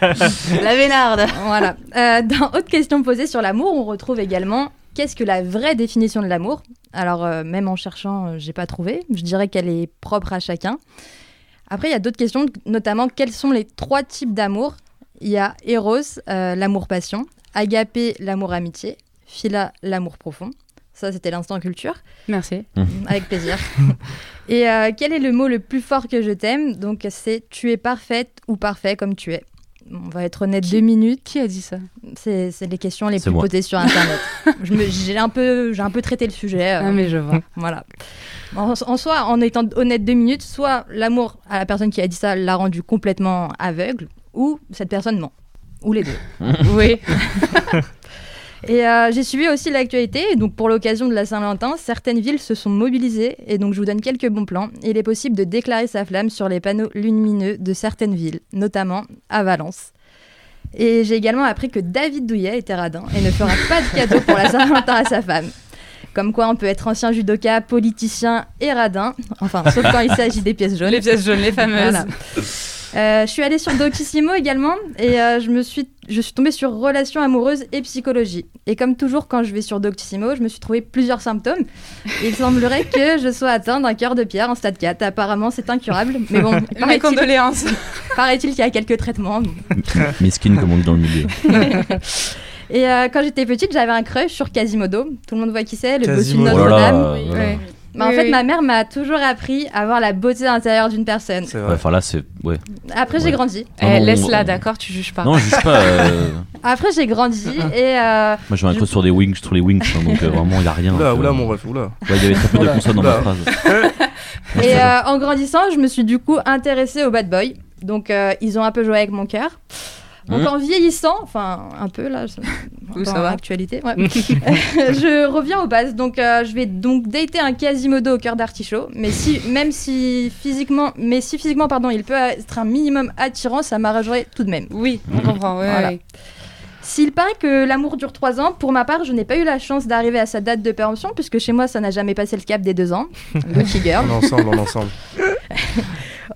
La vénarde Voilà. Euh, dans Autre question posée sur l'amour, on retrouve également qu'est-ce que la vraie définition de l'amour? Alors, euh, même en cherchant, euh, j'ai pas trouvé. Je dirais qu'elle est propre à chacun. Après, il y a d'autres questions, notamment quels sont les trois types d'amour? Il y a Eros, euh, l'amour-passion, Agapé, l'amour-amitié, Phila, l'amour profond. Ça, c'était l'instant culture. Merci. Avec plaisir. <laughs> Et euh, quel est le mot le plus fort que je t'aime? Donc, c'est tu es parfaite ou parfait comme tu es. On va être honnête deux minutes. Qui a dit ça? C'est les questions les plus moi. posées sur Internet. Je me- J'ai un, peu- j'ai un peu traité le sujet. euh, Ah mais je vois. Voilà. En, en soi, en étant honnête deux minutes, soit l'amour à la personne qui a dit ça l'a rendu complètement aveugle, ou cette personne ment. Ou les deux. oui. <laughs> Et euh, j'ai suivi aussi l'actualité. et Donc, pour l'occasion de la Saint-Valentin, certaines villes se sont mobilisées. Et donc, je vous donne quelques bons plans. Il est possible de déclarer sa flamme sur les panneaux lumineux de certaines villes, notamment à Valence. Et j'ai également appris que David Douillet était radin et ne fera <laughs> pas de cadeau pour la Saint-Valentin à sa femme. Comme quoi, on peut être ancien judoka, politicien et radin. Enfin, sauf quand il s'agit des pièces jaunes. Les pièces jaunes, les fameuses. Voilà. <laughs> Euh, je suis allée sur Doctissimo également et euh, je me suis je suis tombée sur relations amoureuses et psychologie. Et comme toujours quand je vais sur Doctissimo, je me suis trouvé plusieurs symptômes. Il semblerait que je sois atteinte d'un cœur de pierre en stade 4. Apparemment, c'est incurable, mais bon, <laughs> Mes condoléances. paraît-il qu'il y a quelques traitements. <laughs> Miskin, comme on dit dans le milieu. <laughs> Et euh, quand j'étais petite, j'avais un crush sur Quasimodo. Tout le monde voit qui c'est, le bossu de. Oh Notre-Dame. voilà. Ouais. Bah, en fait, oui. ma mère m'a toujours appris à voir la beauté intérieure d'une personne. C'est Ouais, vrai. Enfin là, c'est. Ouais. Après, j'ai grandi. Eh, Laisse-la, on- d'accord, tu juges pas. Non, je juge pas. euh, <laughs> Après, j'ai grandi <laughs> et euh, Moi, je mets un code sur des wings, sur les wings, hein, donc euh, vraiment, il y a rien. Oula, oula, mon ref, oula. Ouais, il y avait très peu de consonnes dans ma phrase. <laughs> Et en grandissant, je me suis du coup intéressée aux bad boys. Donc, ils ont un peu joué avec mon cœur. Donc, Mhm. en vieillissant, enfin, un peu là, <laughs> dans ça va. l'actualité, ouais. <laughs> <laughs> je reviens aux bases. Donc, euh, je vais donc dater un Quasimodo au cœur d'artichaut. Mais si, même si physiquement, mais si physiquement, pardon, il peut être un minimum attirant, ça m'arrangerait tout de même. Oui, on comprend. ouais, Voilà. ouais. S'il paraît que l'amour dure 3 ans, pour ma part, je n'ai pas eu la chance d'arriver à sa date de péremption, puisque chez moi, ça n'a jamais passé le cap des 2 ans. Lucky girl. On est ensemble, on est ensemble.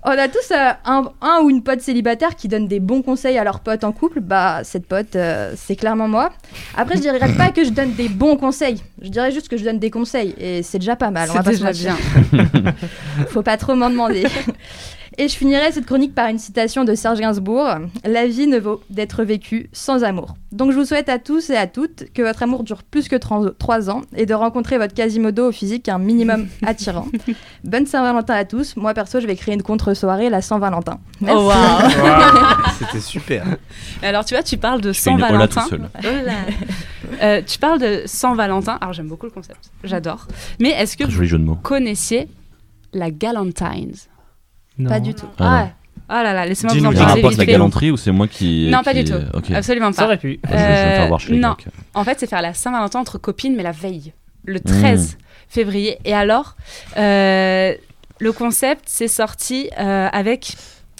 On a tous euh, un, un ou une pote célibataire qui donne des bons conseils à leur pote en couple. Bah, cette pote, euh, c'est clairement moi. Après, je dirais pas que je donne des bons conseils. Je dirais juste que je donne des conseils. Et c'est déjà pas mal. C'est déjà bien. <laughs> Faut pas trop m'en demander. <laughs> Et je finirai cette chronique par une citation de Serge Gainsbourg La vie ne vaut d'être vécue sans amour. Donc je vous souhaite à tous et à toutes que votre amour dure plus que 3 ans et de rencontrer votre Quasimodo au physique un minimum <laughs> attirant. Bonne Saint-Valentin à tous. Moi perso, je vais créer une contre-soirée, la Saint-Valentin. Merci. Oh, <laughs> waouh. C'était super. <laughs> Alors, tu vois, tu parles de Saint-Valentin. tout seul. Euh, tu parles de Saint-Valentin. Alors, j'aime beaucoup le concept. J'adore. Mais est-ce que vous connaissiez la Galantines Non. Pas du tout. Ah. Ah là là, laissez-moi vous en Il y a un parler rapport vite avec la fait. galanterie ou c'est moi qui. Non, pas qui- du tout. Ok. Absolument Ça pas. aurait pu. Je, je vais me faire Euh, voir chez les non. Grecs. En fait, c'est faire la Saint-Valentin entre copines, mais la veille, le 13 février. Et alors, euh, le concept, c'est sorti euh, avec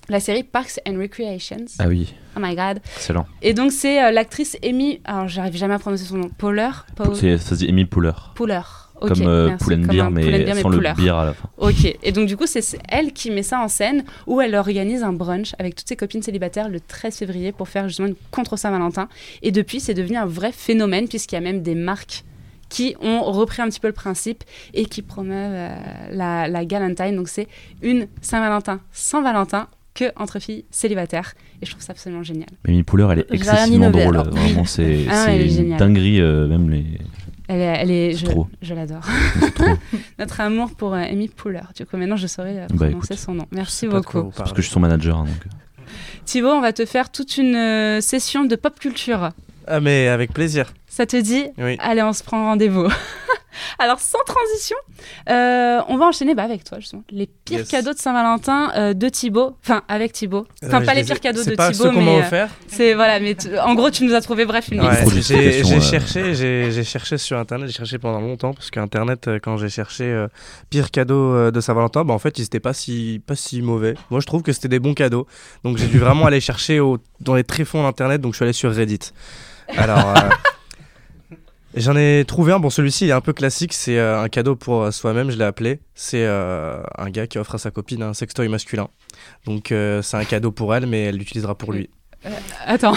la série Parks and Recreations. Ah oui, Oh my god. excellent. Et donc, c'est euh, l'actrice Amy. Alors, j'arrive jamais à prononcer son nom. Paul- C'est- Ça se dit Emile Pouler. Pouler. Ok, comme euh, merci. Poulen Beer, un mais sans Pouler. le beer à la fin. Ok, et donc du coup, c'est elle qui met ça en scène où elle organise un brunch avec toutes ses copines célibataires le 13 février pour faire justement une contre Saint-Valentin. Et depuis, c'est devenu un vrai phénomène puisqu'il y a même des marques qui ont repris un petit peu le principe et qui promeuvent euh, la, la Galentine. Donc c'est une Saint-Valentin sans Valentin que entre filles célibataires. Et je trouve ça absolument génial. Mais Emile Pouler, elle est excessivement drôle. alors. Vraiment, c'est Ah, c'est est une dinguerie, euh, même les. Elle est, elle est, je, trop. je l'adore. <laughs> Notre amour pour euh, Amy Pouler. Du coup, maintenant, je saurais euh, Bah, prononcer écoute. son nom. Merci beaucoup. Parce que je suis son manager. hein, donc. Thibaut, on va te faire toute une euh, session de pop culture. Ah, mais avec plaisir. Ça te dit Oui. Allez, on se prend rendez-vous. <laughs> <laughs> Alors, sans transition, euh, on va enchaîner bah, avec toi, justement. Les pires Yes. cadeaux de Saint-Valentin euh, de Thibaut. Enfin, avec Thibaut. Enfin, Euh, pas je les pires cadeaux de pas Thibaut, ceux qu'on m'a mais. euh, offert. c'est voilà, mais tu- en gros, tu nous as trouvé, bref, une Ouais, liste. J'ai euh. cherché, j'ai cherché sur internet, j'ai cherché pendant longtemps parce qu'internet, quand j'ai cherché euh, pire cadeau euh, de Saint-Valentin, bah en fait ils étaient pas si pas si mauvais. Moi je trouve que c'était des bons cadeaux, donc j'ai dû vraiment <laughs> aller chercher au- dans les tréfonds d'internet, donc je suis allé sur Reddit. Alors euh, j'en ai trouvé un, bon celui-ci il est un peu classique, c'est euh, un cadeau pour euh, soi-même, je l'ai appelé. C'est euh, un gars qui offre à sa copine un sextoy masculin. Donc euh, c'est un cadeau pour elle, mais elle l'utilisera pour lui. Attends,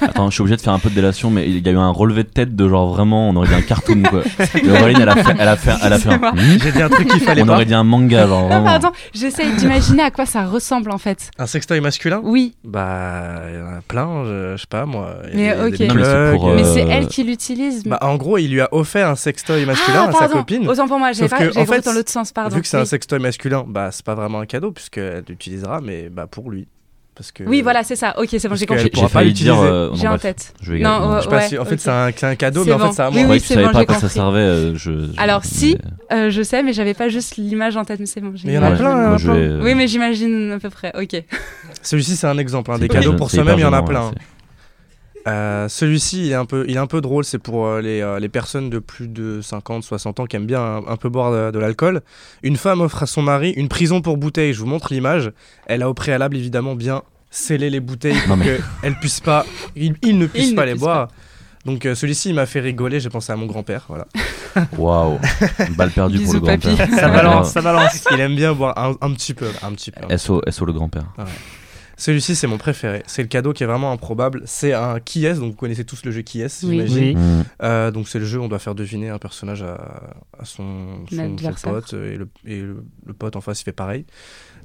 Attends, je suis obligé de faire un peu de délation, mais il y a eu un relevé de tête de genre vraiment, on aurait dit un cartoon quoi. <laughs> Et Auréline, elle a fait, elle a fait, elle a fait un. Hmm J'ai dit un truc qu'il fallait on pas. aurait dit un manga, genre non, vraiment. pardon, j'essaye d'imaginer à quoi ça ressemble en fait. Un sextoy masculin? Oui, Bah, il y en a plein, je, je sais pas moi. Il y Mais des- ok. des Non, mais c'est plugs, pour, euh, mais c'est elle qui l'utilise. Bah, en gros, il lui a offert un sextoy masculin ah, à sa pardon. copine. Autant pour moi, j'avais Sauf pas, que, j'avais en compris fait, dans l'autre sens, pardon. Vu que c'est un Oui. sextoy masculin, bah, c'est pas vraiment un cadeau puisqu'elle l'utilisera, mais bah, pour lui. Parce que, Oui, voilà, c'est ça. Ok, c'est bon, j'ai compris. pourra J'ai pas failli dire. l'utiliser. euh, non, J'ai en bref, tête. Je vais Non, non, Je sais pas Ouais, si, en fait, c'est un, cadeau, mais en bon. fait, c'est à Oui, moi. Je tu c'est savais bon, pas à quoi ça servait. euh, je, je- Alors, si, Euh, je sais, mais j'avais pas juste l'image en tête, mais c'est bon. j'ai Mais il y en a plein, hein. Je euh, Oui, mais j'imagine à peu près. Ok. <laughs> Celui-ci, c'est un exemple. hein, Des cadeaux pour soi-même, il y en a plein. Euh, Celui-ci, il est un peu, il est un peu drôle. C'est pour euh, les, euh, les personnes de plus de 50, 60 ans qui aiment bien un, un peu boire de, de l'alcool. Une femme offre à son mari une prison pour bouteille. Je vous montre l'image. Elle a au préalable évidemment bien scellé les bouteilles pour mais- qu'elle puisse pas, il, il ne puisse Il ne pas les puisse boire. Donc euh, celui-ci, il m'a fait rigoler. J'ai pensé à mon grand-père. Voilà. <laughs> Waouh, balle perdue pour le grand-père. Ça <laughs> balance, ça balance. il aime bien boire un, un petit peu, un petit peu. SO, SO le grand-père. Celui-ci, c'est mon préféré. C'est le cadeau qui est vraiment improbable. C'est un qui est, donc vous connaissez tous le jeu qui est, j'imagine. Oui. Euh, donc c'est le jeu où on doit faire deviner un personnage à, à son, son- son, Adversaire. pote et, le, et le- le pote en face il fait pareil.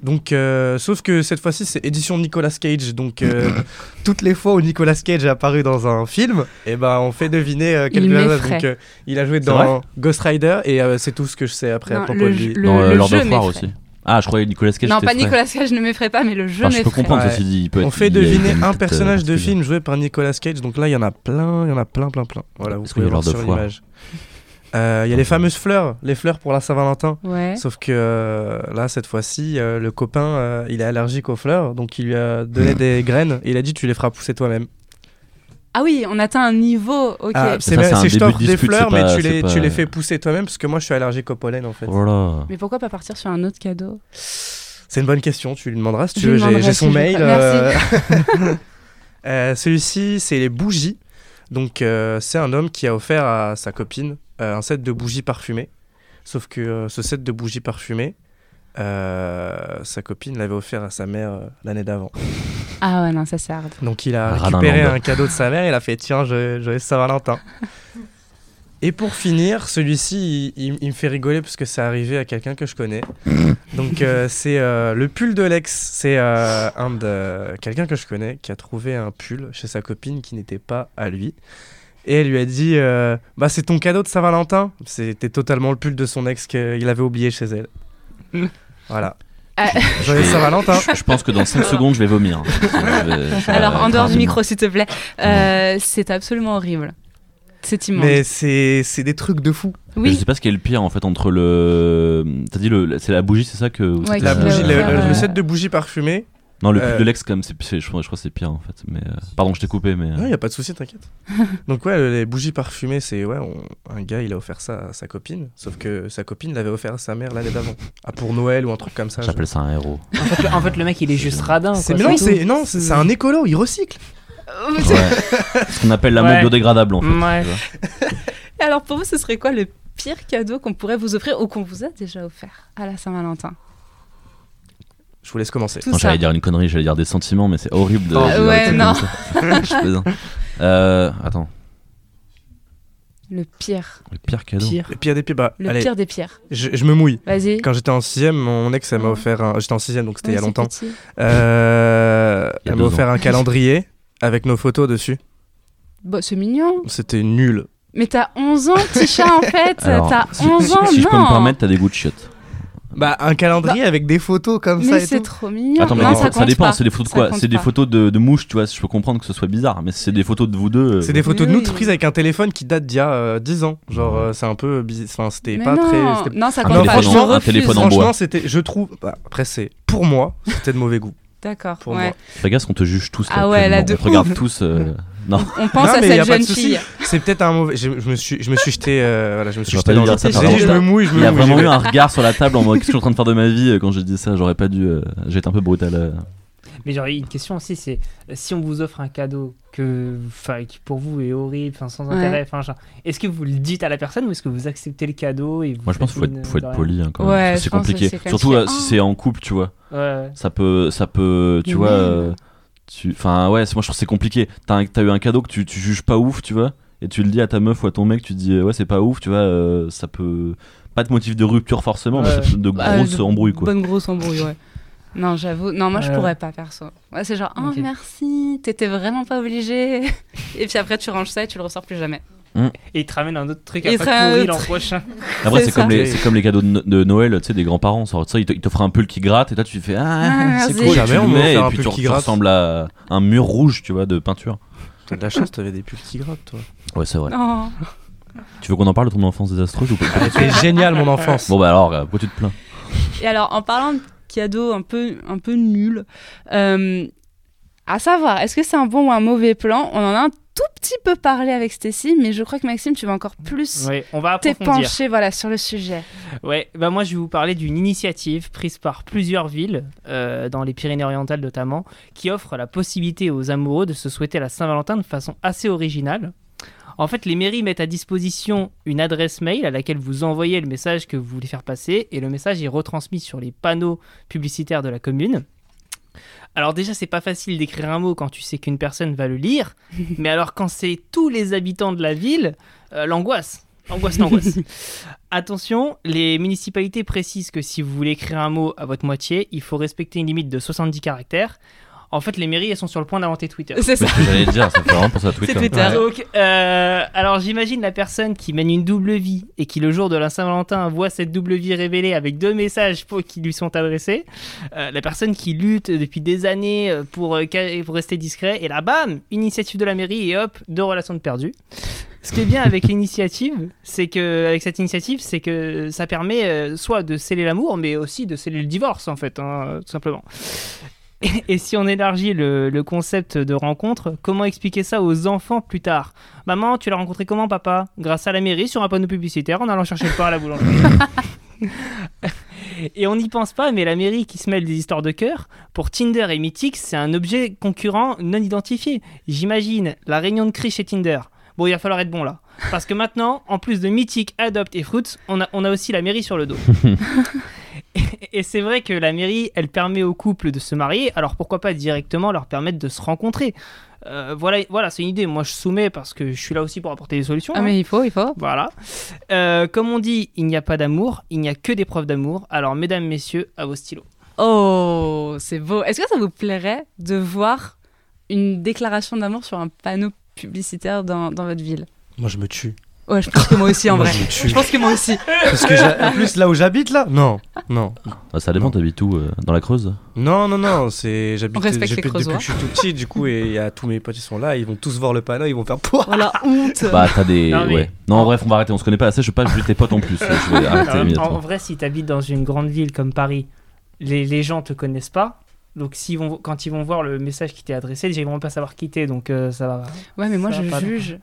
Donc euh, sauf que cette fois-ci c'est édition Nicolas Cage donc euh, <laughs> toutes les fois où Nicolas Cage est apparu dans un film et ben on fait deviner euh, quelque chose. Donc euh, il a joué dans Ghost Rider et euh, c'est tout ce que je sais après à propos le de lui. jeu- le- Dans euh, Lord jeu of War m'effraie. aussi. Ah, je croyais Nicolas Cage. Non, pas. Nicolas Cage, ne m'effraie pas, mais le jeu Enfin, je peux m'effraie. comprendre, Ouais. ceci dit. Il peut On être- fait il il y a deviner un petite, personnage euh, de film joué par Nicolas Cage. Donc là, il y en a plein, il y en a plein, plein, plein. Voilà, vous Est-ce pouvez qu'il y a voir sur l'image. Euh, Il y a les fameuses fleurs, les fleurs pour la Saint-Valentin. Ouais. Sauf que euh, là, cette fois-ci, euh, le copain, euh, il est allergique aux fleurs, donc il lui a donné <laughs> des graines et il a dit tu les feras pousser toi-même. Ah oui, on atteint un niveau. Ok. Ah, c'est je t'offre de des dispute, fleurs, mais pas- tu les, tu les fais pousser toi-même parce que moi je suis allergique au pollen en fait. Voilà. mais pourquoi pas partir sur un autre cadeau? C'est une bonne question, tu lui demanderas si tu Je veux, j'ai- si son mail. euh, <laughs> <laughs> euh, Celui-ci, c'est les bougies. Donc euh, c'est un homme qui a offert à sa copine euh, un set de bougies parfumées. Sauf que euh, ce set de bougies parfumées, euh, sa copine l'avait offert à sa mère euh, l'année d'avant. Ah ouais, non, ça c'est hard. Donc il a Radin récupéré un cadeau de sa mère, il a fait tiens, je, je Saint-Valentin. Et pour finir, celui-ci, il, il- il me fait rigoler parce que c'est arrivé à quelqu'un que je connais. Donc euh, c'est euh, le pull de l'ex, c'est euh, un de quelqu'un que je connais qui a trouvé un pull chez sa copine qui n'était pas à lui. Et elle lui a dit euh, bah c'est ton cadeau de Saint-Valentin. C'était totalement le pull de son ex qu'il avait oublié chez elle. <laughs> Voilà. Ah. Joyeux Saint-Valentin. Je, je pense que dans 5 secondes, je vais vomir. <laughs> Je je Alors, en dehors du micro, s'il te plaît. Euh, c'est absolument horrible. C'est immonde. Mais c'est c'est des trucs de fou. Je Oui, sais pas ce qui est le pire en fait entre le. T'as dit le. C'est la bougie, c'est ça que. Ouais, La Euh, bougie, le, set de bougies parfumées. Non, le pull Euh, de l'ex, comme c'est. c'est- Je, crois- je crois que c'est pire en fait. Mais euh, pardon, je t'ai coupé, mais. Non, il y a pas de souci, t'inquiète. <laughs> Donc ouais, les bougies parfumées, c'est ouais, on- un gars, il a offert ça à sa copine, sauf que sa copine l'avait offert à sa mère l'année d'avant, ah, pour Noël ou un truc comme ça. J'appelle ça un héros. En fait, le, en fait, le mec, il est juste radin. C'est quoi, mais non, c'est non, c'est c'est un écolo, il recycle. Ouais. ce qu'on appelle l'amour Ouais. biodégradable en fait. Ouais. <laughs> alors, pour vous, ce serait quoi le pire cadeau qu'on pourrait vous offrir ou qu'on vous a déjà offert à la Saint-Valentin? Je vous laisse commencer. Non. J'allais dire une connerie, j'allais dire des sentiments, mais c'est horrible de. Oh. Ouais, non. <laughs> <laughs> Je plaisante. Euh, attends, Le pire. le pire cadeau. Pire. Le pire des pires, bah, Le allez, pire des pires. je, je me mouille. Vas-y. Quand j'étais en sixième, mon ex, elle m'a Oh. offert un... J'étais en sixième, donc c'était il y a longtemps. Euh, <laughs> Il y a elle m'a offert ans. un calendrier avec nos photos dessus. Bon, c'est mignon. C'était nul. Mais t'as 11 ans, Tisha, en fait. Alors, T'as si, 11 si- ans, si je peux me permettre, t'as des goûts de chiottes. Bah, un calendrier avec des photos comme ça Mais et c'est trop mignon. Attends, mais non, des- ça, ça, dépend, c'est des photos de Ça quoi C'est des photos de, de mouches, tu vois, je peux comprendre que ce soit bizarre, mais c'est des photos de vous deux. euh, C'est des photos de Oui, nous oui. prises avec un téléphone qui date d'il y a euh, 10 ans. Genre, euh, c'est un peu bizarre. Enfin, c'était pas non. très. Non, ça Un compte Non, pas. téléphone en- un téléphone en Franchement, bois. c'était. Je trouve. bah, après, c'est. Pour moi, c'était de mauvais goût. D'accord. Pour ouais. moi. Fais gaffe, on te juge tous. Ah ouais, là, de On te regarde tous. <laughs> Non, On pense Non, à cette pas de jeune fille. C'est peut-être un mauvais. Je, je me suis, je me suis jeté. euh, voilà, je me suis J'aurais jeté dans ça, dit, je me mouille, je me il y a mouille. vraiment eu un <laughs> regard sur la table en mode qu'est-ce que je suis en train de faire de ma vie euh, quand j'ai dit ça. J'aurais pas dû. euh, J'ai été un peu brutal. euh. Mais genre, une question aussi, c'est si on vous offre un cadeau que, enfin, qui pour vous est horrible, sans Ouais. intérêt, enfin, genre, est-ce que vous le dites à la personne ou est-ce que vous acceptez le cadeau et vous Moi, je pense qu'il faut être, faut poli hein, quand même. Ouais, c'est compliqué. Surtout si c'est en couple, tu vois. Ouais. Ça peut, ça peut, tu vois. Tu... Enfin, ouais, c'est- moi je trouve que c'est compliqué. T'as eu un cadeau que tu, tu juges pas ouf, tu vois. Et tu le dis à ta meuf ou à ton mec, tu dis euh, ouais, c'est pas ouf, tu vois. euh, ça peut. Pas de motif de rupture forcément, mais Ouais. ça peut de Bah, grosses de embrouilles, quoi. Bonne grosse embrouille, ouais. Non, j'avoue. Non, moi, je Ouais. pourrais pas faire ça. Ouais, c'est genre, oh, merci, t'étais vraiment pas obligé. <laughs> et puis après, tu ranges ça et tu le ressors plus jamais. Et il te ramène un autre truc à pas pourri autre l'an prochain. Après, C'est comme, les- c'est comme les cadeaux de, No- de Noël, tu sais, des grands-parents. Ils t'offrent un pull qui gratte et toi tu fais Ah, Ah, c'est cool. Jamais tu on mets et puis pull tu, qui tu gratte. ressembles à un mur rouge, tu vois, de peinture. T'as de la chance, t'avais des pulls qui grattent, toi. Ouais, c'est vrai. Oh. Tu veux qu'on en parle de ton enfance désastreuse ou pas? C'était génial, mon enfance. Bon, bah alors, euh, pourquoi tu te plains? Et alors, en parlant de cadeaux un peu, un peu nuls, euh, à savoir, est-ce que c'est un bon ou un mauvais plan? On en a un tout petit peu parlé avec Stacy, mais je crois que Maxime, tu vas encore plus on va t'épancher voilà, sur le sujet. Ouais, bah moi je vais vous parler d'une initiative prise par plusieurs villes, euh, dans les Pyrénées-Orientales notamment, qui offre la possibilité aux amoureux de se souhaiter la Saint-Valentin de façon assez originale. En fait, les mairies mettent à disposition une adresse mail à laquelle vous envoyez le message que vous voulez faire passer et le message est retransmis sur les panneaux publicitaires de la commune. Alors déjà, c'est pas facile d'écrire un mot quand tu sais qu'une personne va le lire, <laughs> mais alors quand c'est tous les habitants de la ville, euh, l'angoisse. Angoisse, l'angoisse. <laughs> Attention, les municipalités précisent que si vous voulez écrire un mot à votre moitié, il faut respecter une limite de 70 caractères. En fait, les mairies, elles sont sur le point d'inventer Twitter. C'est ça. C'est ce que j'allais dire, ça fait vraiment penser à Twitter. <laughs> C'est Twitter. Donc, euh, alors j'imagine la personne qui mène une double vie et qui le jour de la Saint-Valentin voit cette double vie révélée avec deux messages pour- qui lui sont adressés. Euh, la personne qui lutte depuis des années euh, pour, euh, pour rester discret et là, bam, initiative de la mairie et hop, deux relations de perdu. Ce qui est bien avec <laughs> l'initiative, c'est que avec cette initiative, c'est que ça permet euh, soit de sceller l'amour, mais aussi de sceller le divorce en fait, hein, tout simplement. Et, et si on élargit le, le concept de rencontre, comment expliquer ça aux enfants plus tard? Maman, tu l'as rencontré comment, papa? Grâce à la mairie, sur un panneau publicitaire, en allant chercher le pain à la boulangerie. <laughs> et on n'y pense pas, mais la mairie qui se mêle des histoires de cœur, pour Tinder et Mythique, c'est un objet concurrent non identifié. J'imagine la réunion de cri chez Tinder. Bon, il va falloir être bon là. Parce que maintenant, en plus de Mythique, Adopt et Fruits, on a, on a aussi la mairie sur le dos. <laughs> Et- c'est vrai que la mairie, elle permet aux couples de se marier, alors pourquoi pas directement leur permettre de se rencontrer? Euh, Voilà, voilà c'est une idée. Moi, je soumets parce que je suis là aussi pour apporter des solutions. Ah, hein. mais il faut, il faut. Voilà. Euh, comme on dit, il n'y a pas d'amour, il n'y a que des preuves d'amour. Alors, mesdames, messieurs, à vos stylos. Oh, c'est beau. Est-ce que ça vous plairait de voir une déclaration d'amour sur un panneau publicitaire dans, dans votre ville? Moi, je me tue. Ouais, je pense que moi aussi en vrai. je pense que moi aussi. Parce que, en plus, là où j'habite, là, non, non, Ah, ça dépend, t'habites où euh, Dans la Creuse non, non, non, c'est, On j'habite, respecte les j'habite depuis Creusois. que je suis tout petit, du coup, et il y a tous mes potes, ils sont là, ils vont tous voir le panneau, ils vont faire pouah la honte. Bah, t'as des. Non, mais- Ouais. Non, bref, on va arrêter, on se connaît pas assez, je veux pas juger tes potes en plus. Je vais <laughs> arrêter Alors, en, immédiatement. vrai, si tu habites dans une grande ville comme Paris, les, les gens te connaissent pas. Donc, s'ils vont, quand ils vont voir le message qui t'est adressé, déjà, ils vont pas savoir qui t'es. Donc, euh, ça va. Ouais, mais moi je juge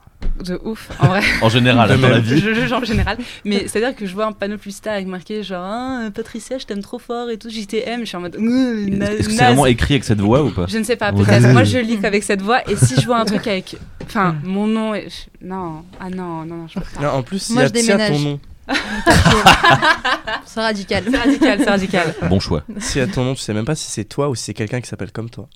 de ouf. En vrai, En général, dans la vie. je juge en général. Mais c'est-à-dire que je vois un panneau publicitaire avec marqué genre Ah, Patricia, je t'aime trop fort et tout, JTM. Je suis en mode Est-ce que c'est vraiment écrit avec cette voix ou pas Je ne sais pas, peut-être. Moi, je lis qu'avec cette voix. Et si je vois un truc avec. Enfin, mon nom. est- Non, ah non, non, non, je peux pas. Non, en plus, il y a ton nom. <laughs> C'est radical. C'est radical, c'est radical. <laughs> Bon choix. Y a ton nom, tu sais même pas si c'est toi ou si c'est quelqu'un qui s'appelle comme toi.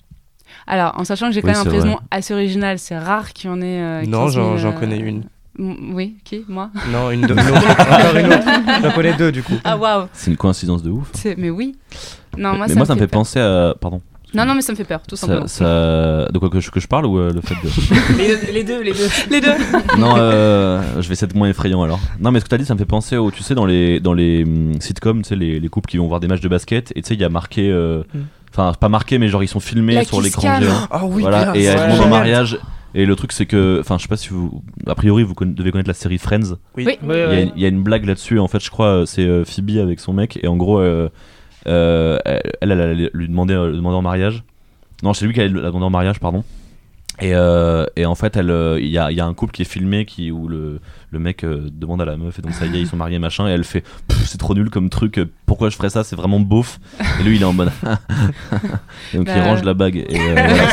Alors, en sachant que j'ai quand Oui, même un prénom assez original, c'est rare qu'il y en ait. euh, non, 15 000, j'en, euh, connais une. m- Oui, qui Moi? Non, une, de-. <laughs> Encore une autre. J'en connais deux, du coup. Ah, waouh C'est une coïncidence de ouf. C'est- Mais oui. Non, moi, mais ça, moi, ça me fait penser à. Pardon. Non, non, mais ça me fait peur, tout simplement. Ça, ça- De quoi que je, que je parle ou euh, le fait de. <laughs> les, deux, les deux, les deux. <laughs> Les deux. non, euh, je vais essayer d'être moins effrayant alors. Non, mais ce que t'as dit, ça me fait penser au. Tu sais, dans les, dans les hum, sitcoms, tu sais, les, les couples qui vont voir des matchs de basket, et tu sais, il y a marqué. euh, Mm. Enfin, pas marqué, mais genre, ils sont filmés La sur kiss l'écran cam. géant. Ah oui, voilà, et c'est elles vont en mariage. Et le truc, c'est que. Enfin, je sais pas si vous. A priori, vous conna- devez connaître la série Friends. Oui. Oui. Ouais, Il y, a ouais. une- il y a une blague là-dessus, en fait, je crois, euh, c'est euh, Phoebe avec son mec, et en gros, euh, elle, elle, elle lui demandait, euh, demandait en mariage. Non, c'est lui qui allait la demander en mariage, pardon. Et, euh, en fait, elle, euh, il y, a, il y a un couple qui est filmé qui, où le, le mec euh, demande à la meuf, et donc ça y est, ils sont mariés, machin, et elle fait C'est trop nul comme truc, euh, pourquoi je ferais ça C'est vraiment beauf. Et lui, il est en mode <laughs> Et donc il Bah, range la bague. Et euh, voilà,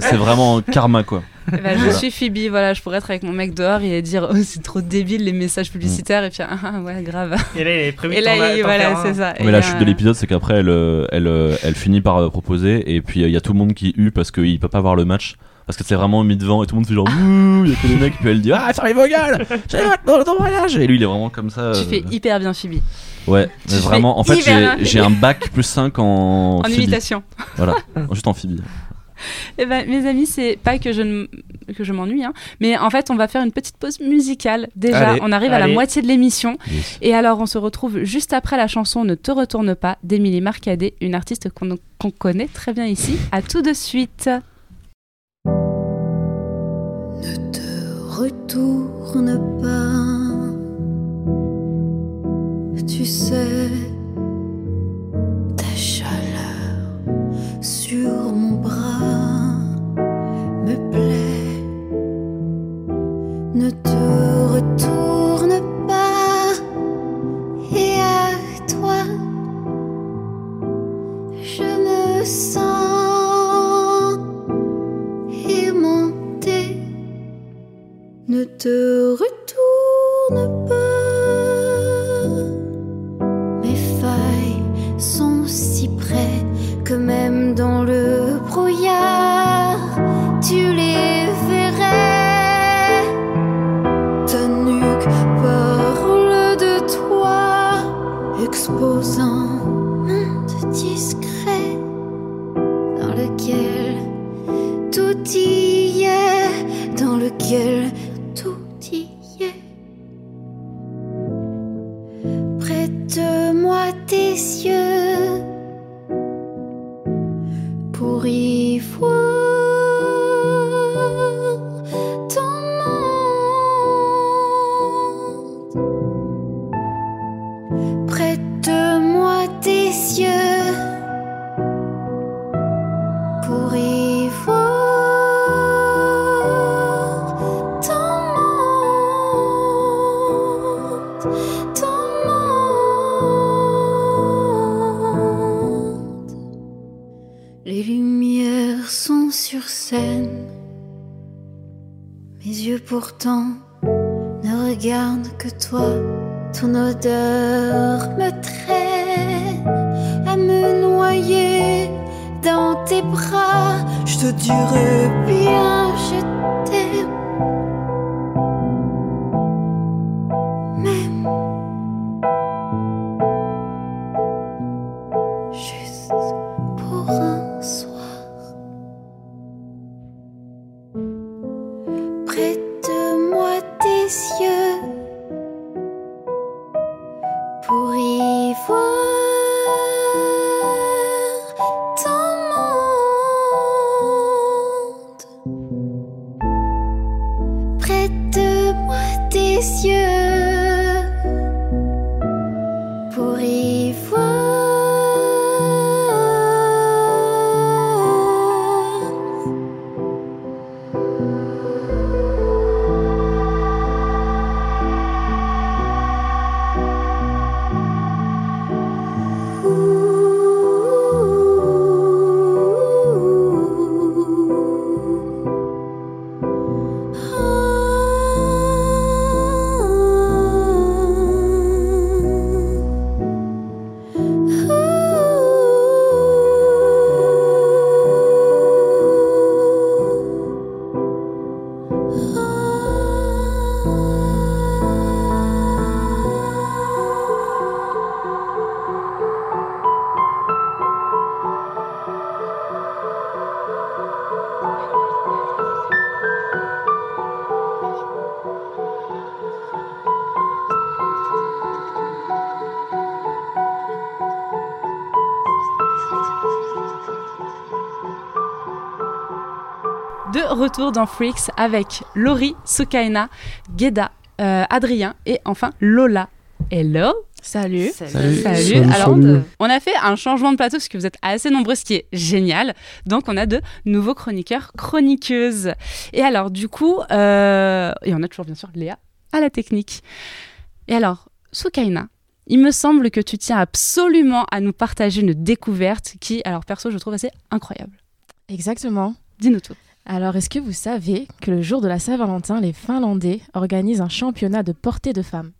c'est vraiment. <laughs> C'est karma, quoi. Ben, je Voilà. suis Phoebe, voilà, je pourrais être avec mon mec dehors et dire oh, c'est trop débile les messages publicitaires et puis ah ah, ouais grave. Et là, il est prévu Et de là t'en- il- t'en voilà faire un. c'est ça. Mais Et, la euh, chute de l'épisode, c'est qu'après, elle, elle, elle finit par proposer, et puis il y a tout le monde qui hue parce qu'il peut pas voir le match. Parce que c'est vraiment mis devant, et tout le monde fait genre il y a que les mecs, puis elle dit Ah, fermez vos gueules J'ai dans ton mariage Et lui, il est vraiment comme ça. Tu euh, fais hyper bien Phoebe Ouais, tu mais vraiment, en fait, j'ai- un bac plus 5 en. <laughs> en Phoebe. imitation. Voilà, juste en Phoebe. <laughs> Eh ben, mes amis, c'est pas que je, ne- que je m'ennuie, hein, mais en fait, on va faire une petite pause musicale. Déjà, Allez. on arrive à la moitié de l'émission. Yes. Et alors, on se retrouve juste après la chanson Ne te retourne pas d'Émilie Marcadet, une artiste qu'on qu'on connaît très bien ici. À tout de suite. Ne te retourne pas. Tu sais, ta chaleur sur mon bras me plaît. Ne te retourne retour dans Freaks avec Laurie, Sukaina, Geda, euh, Adrien et enfin Lola. Hello Salut. Salut. Salut. Salut. Salut, Alors, salut. on a fait un changement de plateau parce que vous êtes assez nombreux, ce qui est génial. Donc, on a de nouveaux chroniqueurs, chroniqueuses. Et alors, du coup, euh, et on a toujours bien sûr Léa à la technique. Et alors, Sukaina, il me semble que tu tiens absolument à nous partager une découverte qui, alors perso, je trouve assez incroyable. Exactement. Dis-nous tout. Alors, est-ce que vous savez que le jour de la Saint-Valentin, les Finlandais organisent un championnat de portée de femmes?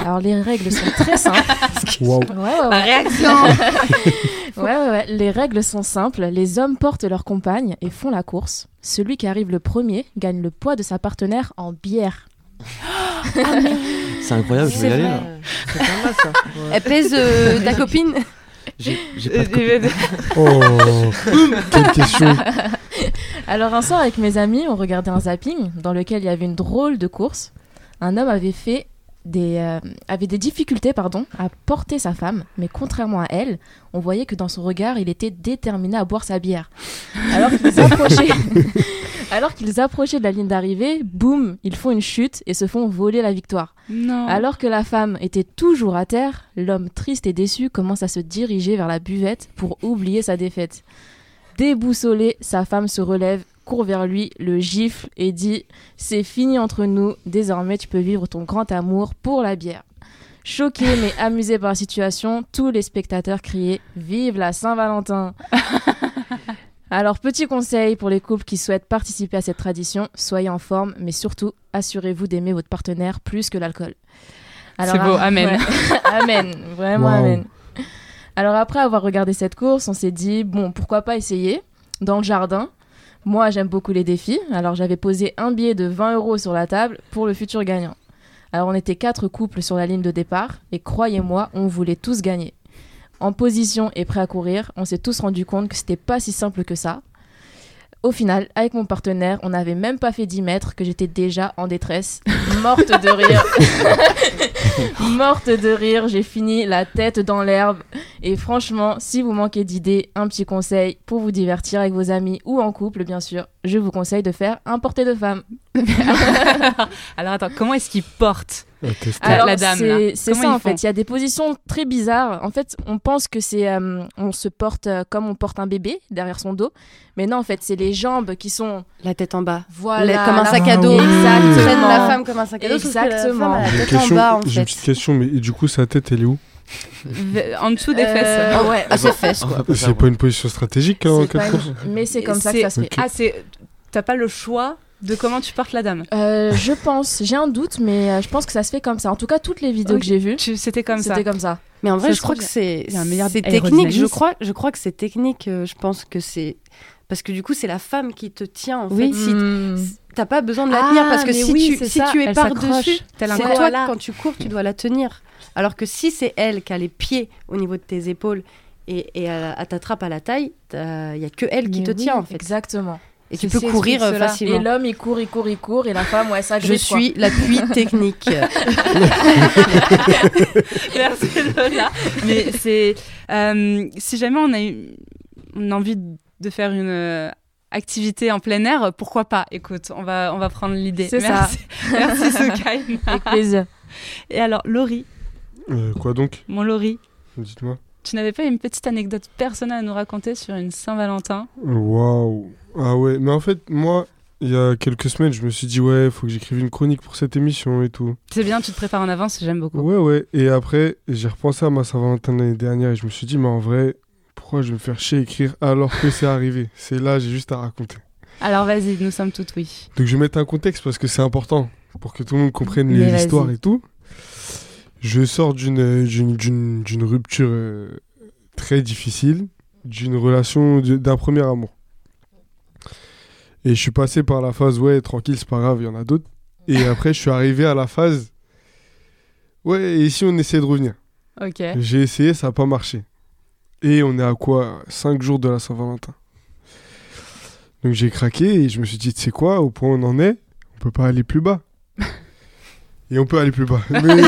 Alors, les règles sont très simples. <laughs> Wow. Ouais, ouais, ouais. La réaction <laughs> Ouais, ouais, ouais. Les règles sont simples. Les hommes portent leur compagne et font la course. Celui qui arrive le premier gagne le poids de sa partenaire en bière. <gasps> C'est incroyable, je vais y aller là. C'est pas mal ça. <laughs> Elle pèse euh, ta copine J'ai j'ai pas de copine. Oh, quelle question. Alors un soir avec mes amis, on regardait un zapping dans lequel il y avait une drôle de course. Un homme avait fait des euh, avait des difficultés pardon à porter sa femme, mais contrairement à elle, on voyait que dans son regard, il était déterminé à boire sa bière. Alors qu'ils <laughs> approchaient <laughs> alors qu'ils approchaient de la ligne d'arrivée, boum, ils font une chute et se font voler la victoire. Non. Alors que la femme était toujours à terre, l'homme triste et déçu commence à se diriger vers la buvette pour oublier sa défaite. Déboussolé, sa femme se relève, court vers lui, le gifle et dit C'est fini entre nous, désormais tu peux vivre ton grand amour pour la bière. Choqué mais <laughs> amusé par la situation, tous les spectateurs criaient Vive la Saint-Valentin <laughs> Alors, petit conseil pour les couples qui souhaitent participer à cette tradition soyez en forme, mais surtout assurez-vous d'aimer votre partenaire plus que l'alcool. C'est beau, amen. ouais. <laughs> amen, vraiment Wow. amen. Alors après avoir regardé cette course, on s'est dit bon, pourquoi pas essayer dans le jardin. Moi, j'aime beaucoup les défis, alors j'avais posé un billet de 20 euros sur la table pour le futur gagnant. Alors on était quatre couples sur la ligne de départ et croyez-moi, on voulait tous gagner. En position et prêt à courir, on s'est tous rendu compte que c'était pas si simple que ça. Au final, avec mon partenaire, on n'avait même pas fait 10 mètres que j'étais déjà en détresse, <laughs> morte de rire. <laughs> morte de rire, j'ai fini la tête dans l'herbe. Et franchement, si vous manquez d'idées, un petit conseil pour vous divertir avec vos amis ou en couple, bien sûr, je vous conseille de faire un porté de femme. <laughs> Alors attends, comment est-ce qu'il porte. Ah, Alors, la dame, c'est- là. C'est Comment ça en fait. Il y a des positions très bizarres. En fait, on pense que c'est, euh, on se porte euh, comme on porte un bébé derrière son dos, mais non, en fait, c'est les jambes qui sont La tête en bas. voilà comme un sac à dos. Exactement. Ils prennent la femme comme un sac à dos. Exactement. J'ai la une tête en bas, en question, j'ai fait. une petite question, mais du coup, sa tête, elle est où? En dessous des Euh, fesses. ouais. À ses fesses, quoi. C'est pas une position stratégique hein, en course une- Mais c'est comme ça que ça se fait. Ah, c'est. T'as pas le choix de comment tu portes la dame. Euh, je pense, j'ai un doute, mais euh, je pense que ça se fait comme ça. En tout cas, toutes les vidéos que j'ai vues, C'était comme ça. c'était comme ça. Mais en vrai, je crois trouve que c'est technique. Je crois, je crois que c'est technique. euh, Je pense que c'est parce que du coup, c'est la femme qui te tient. En Oui. fait, si Hmm. t'as pas besoin de la Ah, tenir parce que si oui, tu si ça, tu es par dessus, c'est toi Voilà. quand tu cours, tu dois la tenir. Alors que si c'est elle qui a les pieds au niveau de tes épaules et, et elle, elle t'attrape à la taille, il y a que elle qui Mais te oui, tient en fait. Exactement. Et tu peux courir euh, cela. facilement. Et l'homme, il court, il court, il court, et la femme, ouais, ça Je suis l'appui <laughs> technique. Merci Lola. Mais c'est euh, si jamais on a, eu, on a envie de faire une euh, activité en plein air, pourquoi pas? Écoute, on va on va prendre l'idée. C'est ça. Merci. <laughs> Merci Soukaina. Avec plaisir. Et alors Laurie, Euh, quoi donc? Mon Laurie, Dites-moi. tu n'avais pas une petite anecdote personnelle à nous raconter sur une Saint-Valentin? Waouh. Ah ouais, mais en fait, moi, il y a quelques semaines, je me suis dit, ouais, faut que j'écrive une chronique pour cette émission et tout. C'est bien, tu te prépares en avance, j'aime beaucoup. Ouais, ouais. Et après, j'ai repensé à ma Saint-Valentin l'année dernière et je me suis dit, mais en vrai, pourquoi je vais me faire chier à écrire alors que c'est arrivé? C'est là, j'ai juste à raconter. Alors vas-y, nous sommes toutes oui. Donc je vais mettre un contexte parce que c'est important pour que tout le monde comprenne histoires et tout. Je sors d'une d'une- d'une d'une rupture euh, très difficile, d'une relation d'un premier amour. Et je suis passé par la phase ouais tranquille c'est pas grave il y en a d'autres. Et <laughs> après je suis arrivé à la phase ouais et ici on essaie de revenir. Ok. J'ai essayé ça n'a pas marché. Et on est à quoi? 5 jours de la Saint-Valentin. Donc j'ai craqué et je me suis dit, tu sais quoi, au point où on en est, on peut pas aller plus bas. <laughs> Et on peut aller plus bas. <laughs> Mais- Spoiler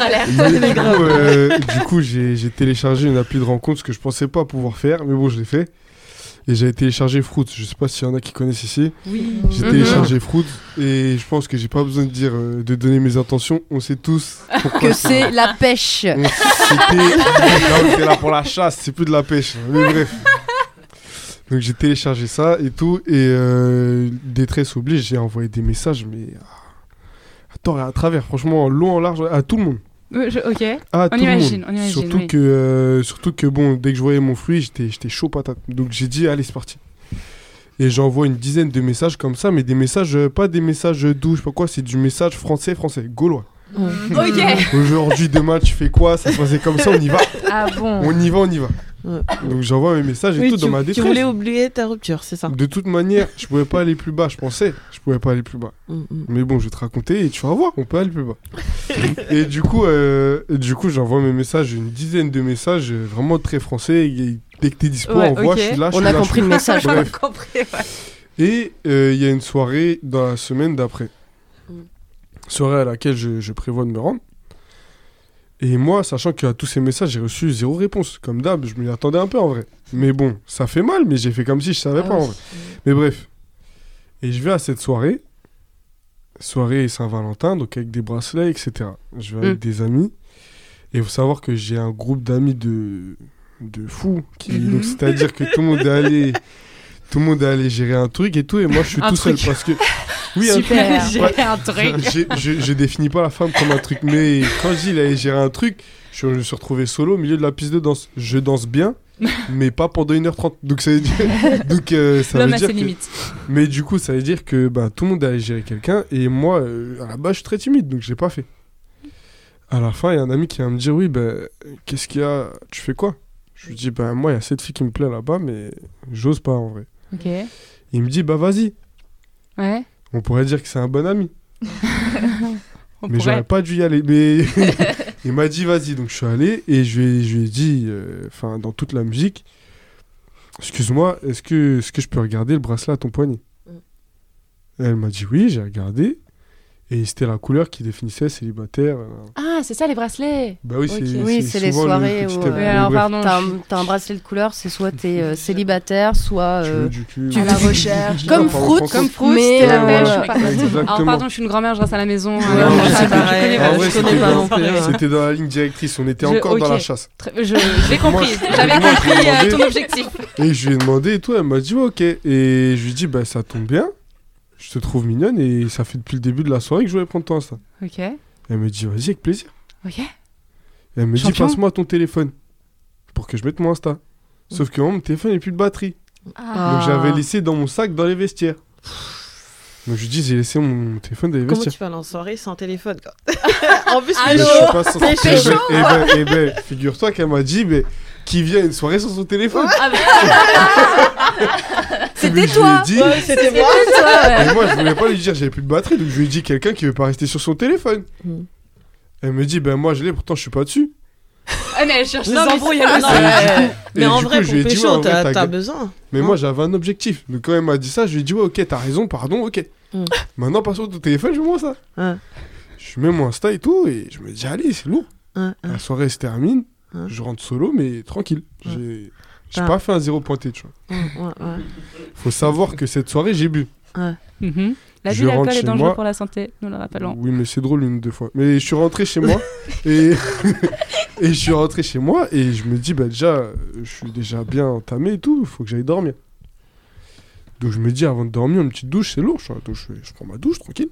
alert. mais du coup, euh, du coup, j'ai j'ai téléchargé une appli de rencontre, ce que je pensais pas pouvoir faire, mais bon, je l'ai fait. Et j'avais téléchargé Fruits. Je sais pas s'il y en a qui connaissent ici. Oui. J'ai Mhm. téléchargé Fruits et je pense que j'ai pas besoin de dire, euh, de donner mes intentions. On sait tous que c'est la pêche. on- C'était là, pour la chasse, c'est plus de la pêche. Mais bref. Donc j'ai téléchargé ça et tout. Et euh, détresse oblige, j'ai envoyé des messages, mais à, tort et à travers, franchement, en long, en large, à tout le monde. Euh, je- ok. À on imagine, on imagine. Surtout, oui. que, euh, surtout que, bon, dès que je voyais mon fruit, j'étais j'étais chaud patate. Donc j'ai dit, allez, c'est parti. Et j'envoie une dizaine de messages comme ça, mais des messages, euh, pas des messages doux, je sais pas quoi, c'est du message français, français, gaulois. Ok. Aujourd'hui, demain, tu fais quoi? Ça se passait comme ça, on y va. Ah bon On y va, on y va. Ouais. Donc j'envoie mes messages et Oui, tout tu, dans ma tu détresse. voulais oublier ta rupture, c'est ça? De toute manière, je pouvais pas aller plus bas, je pensais. Je pouvais pas aller plus bas. Mm, mm. Mais bon, je vais te raconter et tu vas voir, on peut aller plus bas. <laughs> et du coup, euh, du coup, j'envoie mes messages, une dizaine de messages, euh, vraiment très français. Et dès que t'es dispo, Ouais, envoie, ok. je suis là. je On suis a là, compris le message. On a compris, ouais. Et euh, il y a une soirée dans la semaine d'après. Mm. Soirée à laquelle je, je prévois de me rendre. Et moi, sachant qu'à tous ces messages, j'ai reçu zéro réponse. Comme d'hab, je m'y attendais un peu en vrai. Mais bon, ça fait mal, mais j'ai fait comme si je savais Ah pas en vrai. Mais bref. Et je vais à cette soirée. Soirée Saint-Valentin, donc avec des bracelets, etc. Je vais avec Mm. des amis. Et il faut savoir que j'ai un groupe d'amis de, de fous. Qui, donc <laughs> C'est-à-dire que tout le monde est allé. Tout le monde est allé gérer un truc et tout, et moi je suis Un tout truc. seul parce que. Oui, un Super. truc. J'ai Ouais. un truc. Je, je, je définis pas la femme comme un truc, mais quand je dis il allait gérer un truc, je, me suis retrouvé solo au milieu de la piste de danse. Je danse bien, mais pas pendant 1h30. Donc ça veut dire. <laughs> Donc, euh, ça veut a dire que-. Mais du coup, ça veut dire que bah, tout le monde allait gérer quelqu'un, et moi, euh, à la base, je suis très timide, donc je l'ai pas fait. À la fin, il y a un ami qui va me dire Oui, ben, qu'est-ce qu'il y a? Tu fais quoi? Je lui dis Ben, moi, il y a cette fille qui me plaît là-bas, mais j'ose pas en vrai. Il me dit Bah, vas-y. Ouais. On pourrait dire que c'est un bon ami. <laughs> Mais j'aurais pas dû y aller. Mais <laughs> il m'a dit vas-y, donc je suis allé et je lui ai, je lui ai dit, euh, enfin dans toute la musique, excuse-moi, est-ce que, est-ce que je peux regarder le bracelet à ton poignet? Et Elle m'a dit oui, j'ai regardé et c'était la couleur qui définissait célibataire. euh. Ah, c'est ça les bracelets. Bah oui, Ok. c'est Oui, c'est les le soirées petit où, euh, Oui, alors pardon. T'as je- un, bracelet de couleur, c'est soit t'es euh, célibataire, soit. tu veux du cul. tu- À la recherche. Comme on Comme. Proust, Mais, la pêche. ouais. Alors pardon, je suis une grand-mère, je reste à la maison. Je pas, connais non plus. hein. C'était dans la ligne directrice, on était encore dans la chasse. L'ai compris. J'avais compris ton objectif. Et je lui ai demandé et tout, elle m'a dit ok. Et je lui ai dit bah ça tombe bien, je te trouve mignonne et ça fait depuis le début de la soirée que je voulais prendre ton Insta. Ok. Elle me dit vas-y avec plaisir. Ok. Elle me dit passe-moi ton téléphone pour que je mette mon Insta. Sauf que moi, mon téléphone n'a plus de batterie. Ah. Donc j'avais laissé dans mon sac dans les vestiaires. Donc je lui dis, j'ai laissé mon téléphone dans les Comment vestiaires. tu vas aller en soirée sans téléphone quoi <laughs> <laughs> En plus, le je suis pas Eh ben, eh ben, eh ben, figure-toi qu'elle m'a dit, mais qui vient à une soirée sans son téléphone C'était <laughs> Mais ai toi. dit- Ouais, c'était moi. Et moi, je voulais pas lui dire, j'avais plus de batterie, donc je lui ai dit quelqu'un qui veut pas rester sur son téléphone. Hmm. Elle me dit, ben moi je l'ai, pourtant je suis pas dessus. Ah, mais elle cherche Non, mais embrouilles. non, mais- Mais en vrai, coup, pour pécho, ouais, t'as besoin. Mais Hein moi j'avais un objectif. Donc quand elle m'a dit ça, je lui ai dit, ouais, ok, t'as raison, pardon, ok. Hmm. Maintenant, passe sur ton téléphone, je moi ça. Ouais. Je mets mon Insta et tout, et je me dis, allez, c'est lourd. Ouais. La soirée se termine, je rentre solo, mais tranquille. J'ai j'ai Ah. pas fait un zéro pointé, tu vois. Ouais. Faut savoir que cette soirée, j'ai bu. Mhm. La Je vie rentre d'alcool est chez dangereuse moi. pour la santé, nous le rappelons. Oui, mais c'est drôle une ou deux fois. Mais je suis rentré chez moi <laughs> et... <laughs> et je suis rentré chez moi et je me dis, bah déjà, je suis déjà bien entamé et tout, il faut que j'aille dormir. Donc je me dis, avant de dormir, une petite douche, c'est lourd. Douche, je, je prends ma douche tranquille.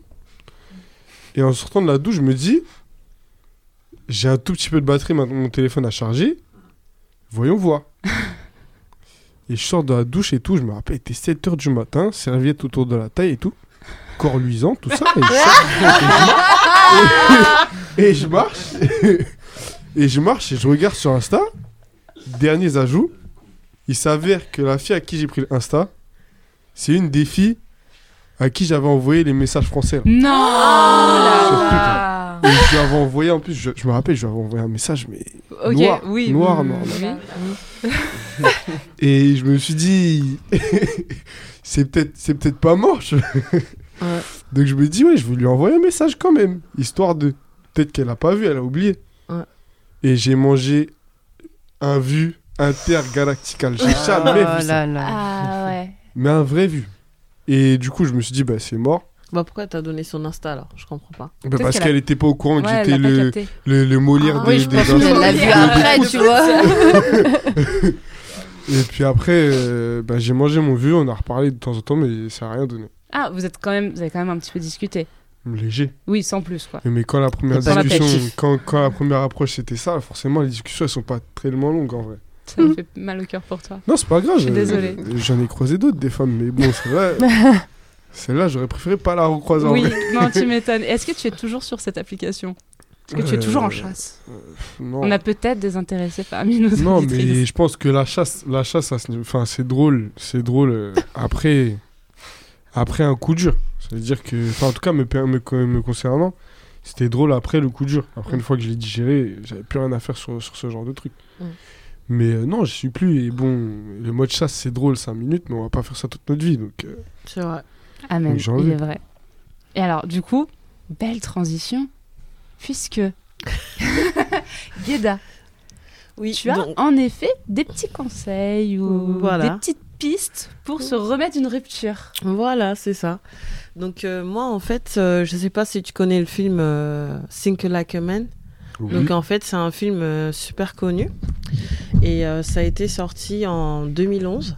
Et en sortant de la douche, je me dis, j'ai un tout petit peu de batterie, maintenant mon téléphone a chargé. Voyons voir. <laughs> Et je sors de la douche et tout, je me rappelle, il était 7h du matin, serviette autour de la taille et tout, corps luisant, tout ça. Et je, sors- et je marche, et je marche et je regarde sur Insta, derniers ajouts, il s'avère que la fille à qui j'ai pris l'Insta, c'est une des filles à qui j'avais envoyé les messages français. là. Non Sur Twitter. Et je lui avais envoyé, en plus, je, je me rappelle, je lui avais envoyé un message, mais Ok, noir, oui. noir, mm, noir, noir. oui. <laughs> Et je me suis dit, <laughs> c'est peut-être, c'est peut-être pas mort. je- <laughs> Donc je me dis, ouais, je vais lui envoyer un message quand même, histoire de, peut-être qu'elle a pas vu, elle a oublié. Ouais. Et j'ai mangé un vu intergalactical. J'ai Oh jamais vu ça, là là. Ah ouais. mais un vrai vu. Et du coup, je me suis dit, bah c'est mort. Bah pourquoi t'as donné son Insta alors? Je comprends pas. Bah, parce qu'elle était pas au courant que j'étais le, le, le Molière Ah des, oui, je des pense Insta. qu'elle l'a vu <laughs> après, tu vois. <laughs> Et puis après, euh, bah, j'ai mangé mon vu, on a reparlé de temps en temps, mais ça a rien donné. Ah, vous, êtes quand même, vous avez quand même un petit peu discuté. Léger. Oui, sans plus, quoi. Mais quand la première C'est discussion, quand, quand la première approche c'était ça, forcément les discussions elles sont pas tellement longues en vrai. Ça me <laughs> fait mal au cœur pour toi. Non, c'est pas grave. Je suis euh, désolée. J'en ai croisé d'autres des femmes, mais bon, celle-là, celle-là j'aurais préféré pas la recroiser en Oui, non, tu <laughs> m'étonnes. Est-ce que tu es toujours sur cette application? Est-ce que tu es toujours en Euh, chasse Non. On a peut-être des intéressés parmi nos Non, auditrices. mais je pense que la chasse, la chasse, enfin, c'est drôle, c'est drôle. euh, après, après un coup dur, ça veut dire que, enfin, en tout cas, me, me, me concernant, c'était drôle après le coup dur. Après, une fois que je l'ai digéré, j'avais plus rien à faire sur, sur ce genre de truc. Mm. Mais euh, non, je suis plus. Et bon, le mode chasse, c'est drôle 5 minutes, mais on va pas faire ça toute notre vie. Donc, euh, C'est vrai. Amen, il est vrai. Et alors, du coup, belle transition, puisque <laughs> Guéda, Oui, tu as donc- en effet des petits conseils ou Voilà. des petites pistes pour se remettre d'une rupture. Voilà, c'est ça. Donc euh, moi, en fait, euh, je sais pas si tu connais le film euh, Think Like a Man. oui. Donc en fait, c'est un film euh, super connu et euh, ça a été sorti en 2011.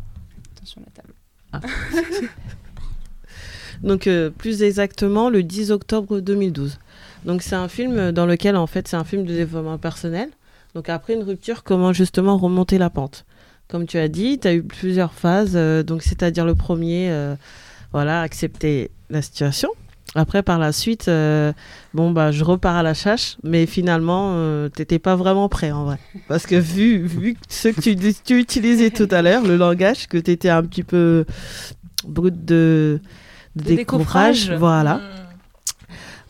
Attention la table. <laughs> Donc euh, plus exactement le 10 octobre 2012. Donc c'est un film dans lequel en fait c'est un film de développement personnel. Donc après une rupture, comment justement remonter la pente? Comme tu as dit, tu as eu plusieurs phases. euh, donc c'est-à-dire le premier, euh, voilà, accepter la situation. Après par la suite, euh, bon bah je repars à la chasse, mais finalement euh, t'étais pas vraiment prêt en vrai. Parce que vu, vu ce que tu, tu utilisais tout à l'heure, le langage, que tu étais un petit peu brut de, de De décoffrage, décoffrage. voilà.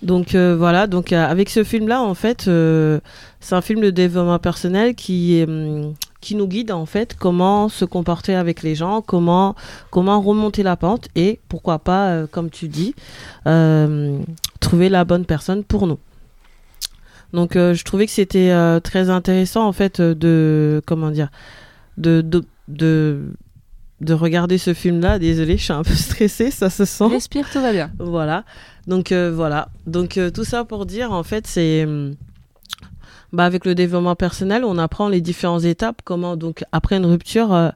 Donc euh, voilà, donc euh, avec ce film-là, en fait, euh, c'est un film de développement personnel qui, euh, qui nous guide en fait comment se comporter avec les gens, comment, comment remonter la pente et pourquoi pas, euh, comme tu dis, euh, trouver la bonne personne pour nous. Donc euh, je trouvais que c'était euh, très intéressant en fait euh, de comment dire de de, de de regarder ce film-là. Désolée, je suis un peu <laughs> stressée, ça se sent. Respire, tout va bien. Voilà. Donc euh, voilà. Donc euh, tout ça pour dire en fait c'est hum, bah, avec le développement personnel, on apprend les différentes étapes comment donc après une rupture euh,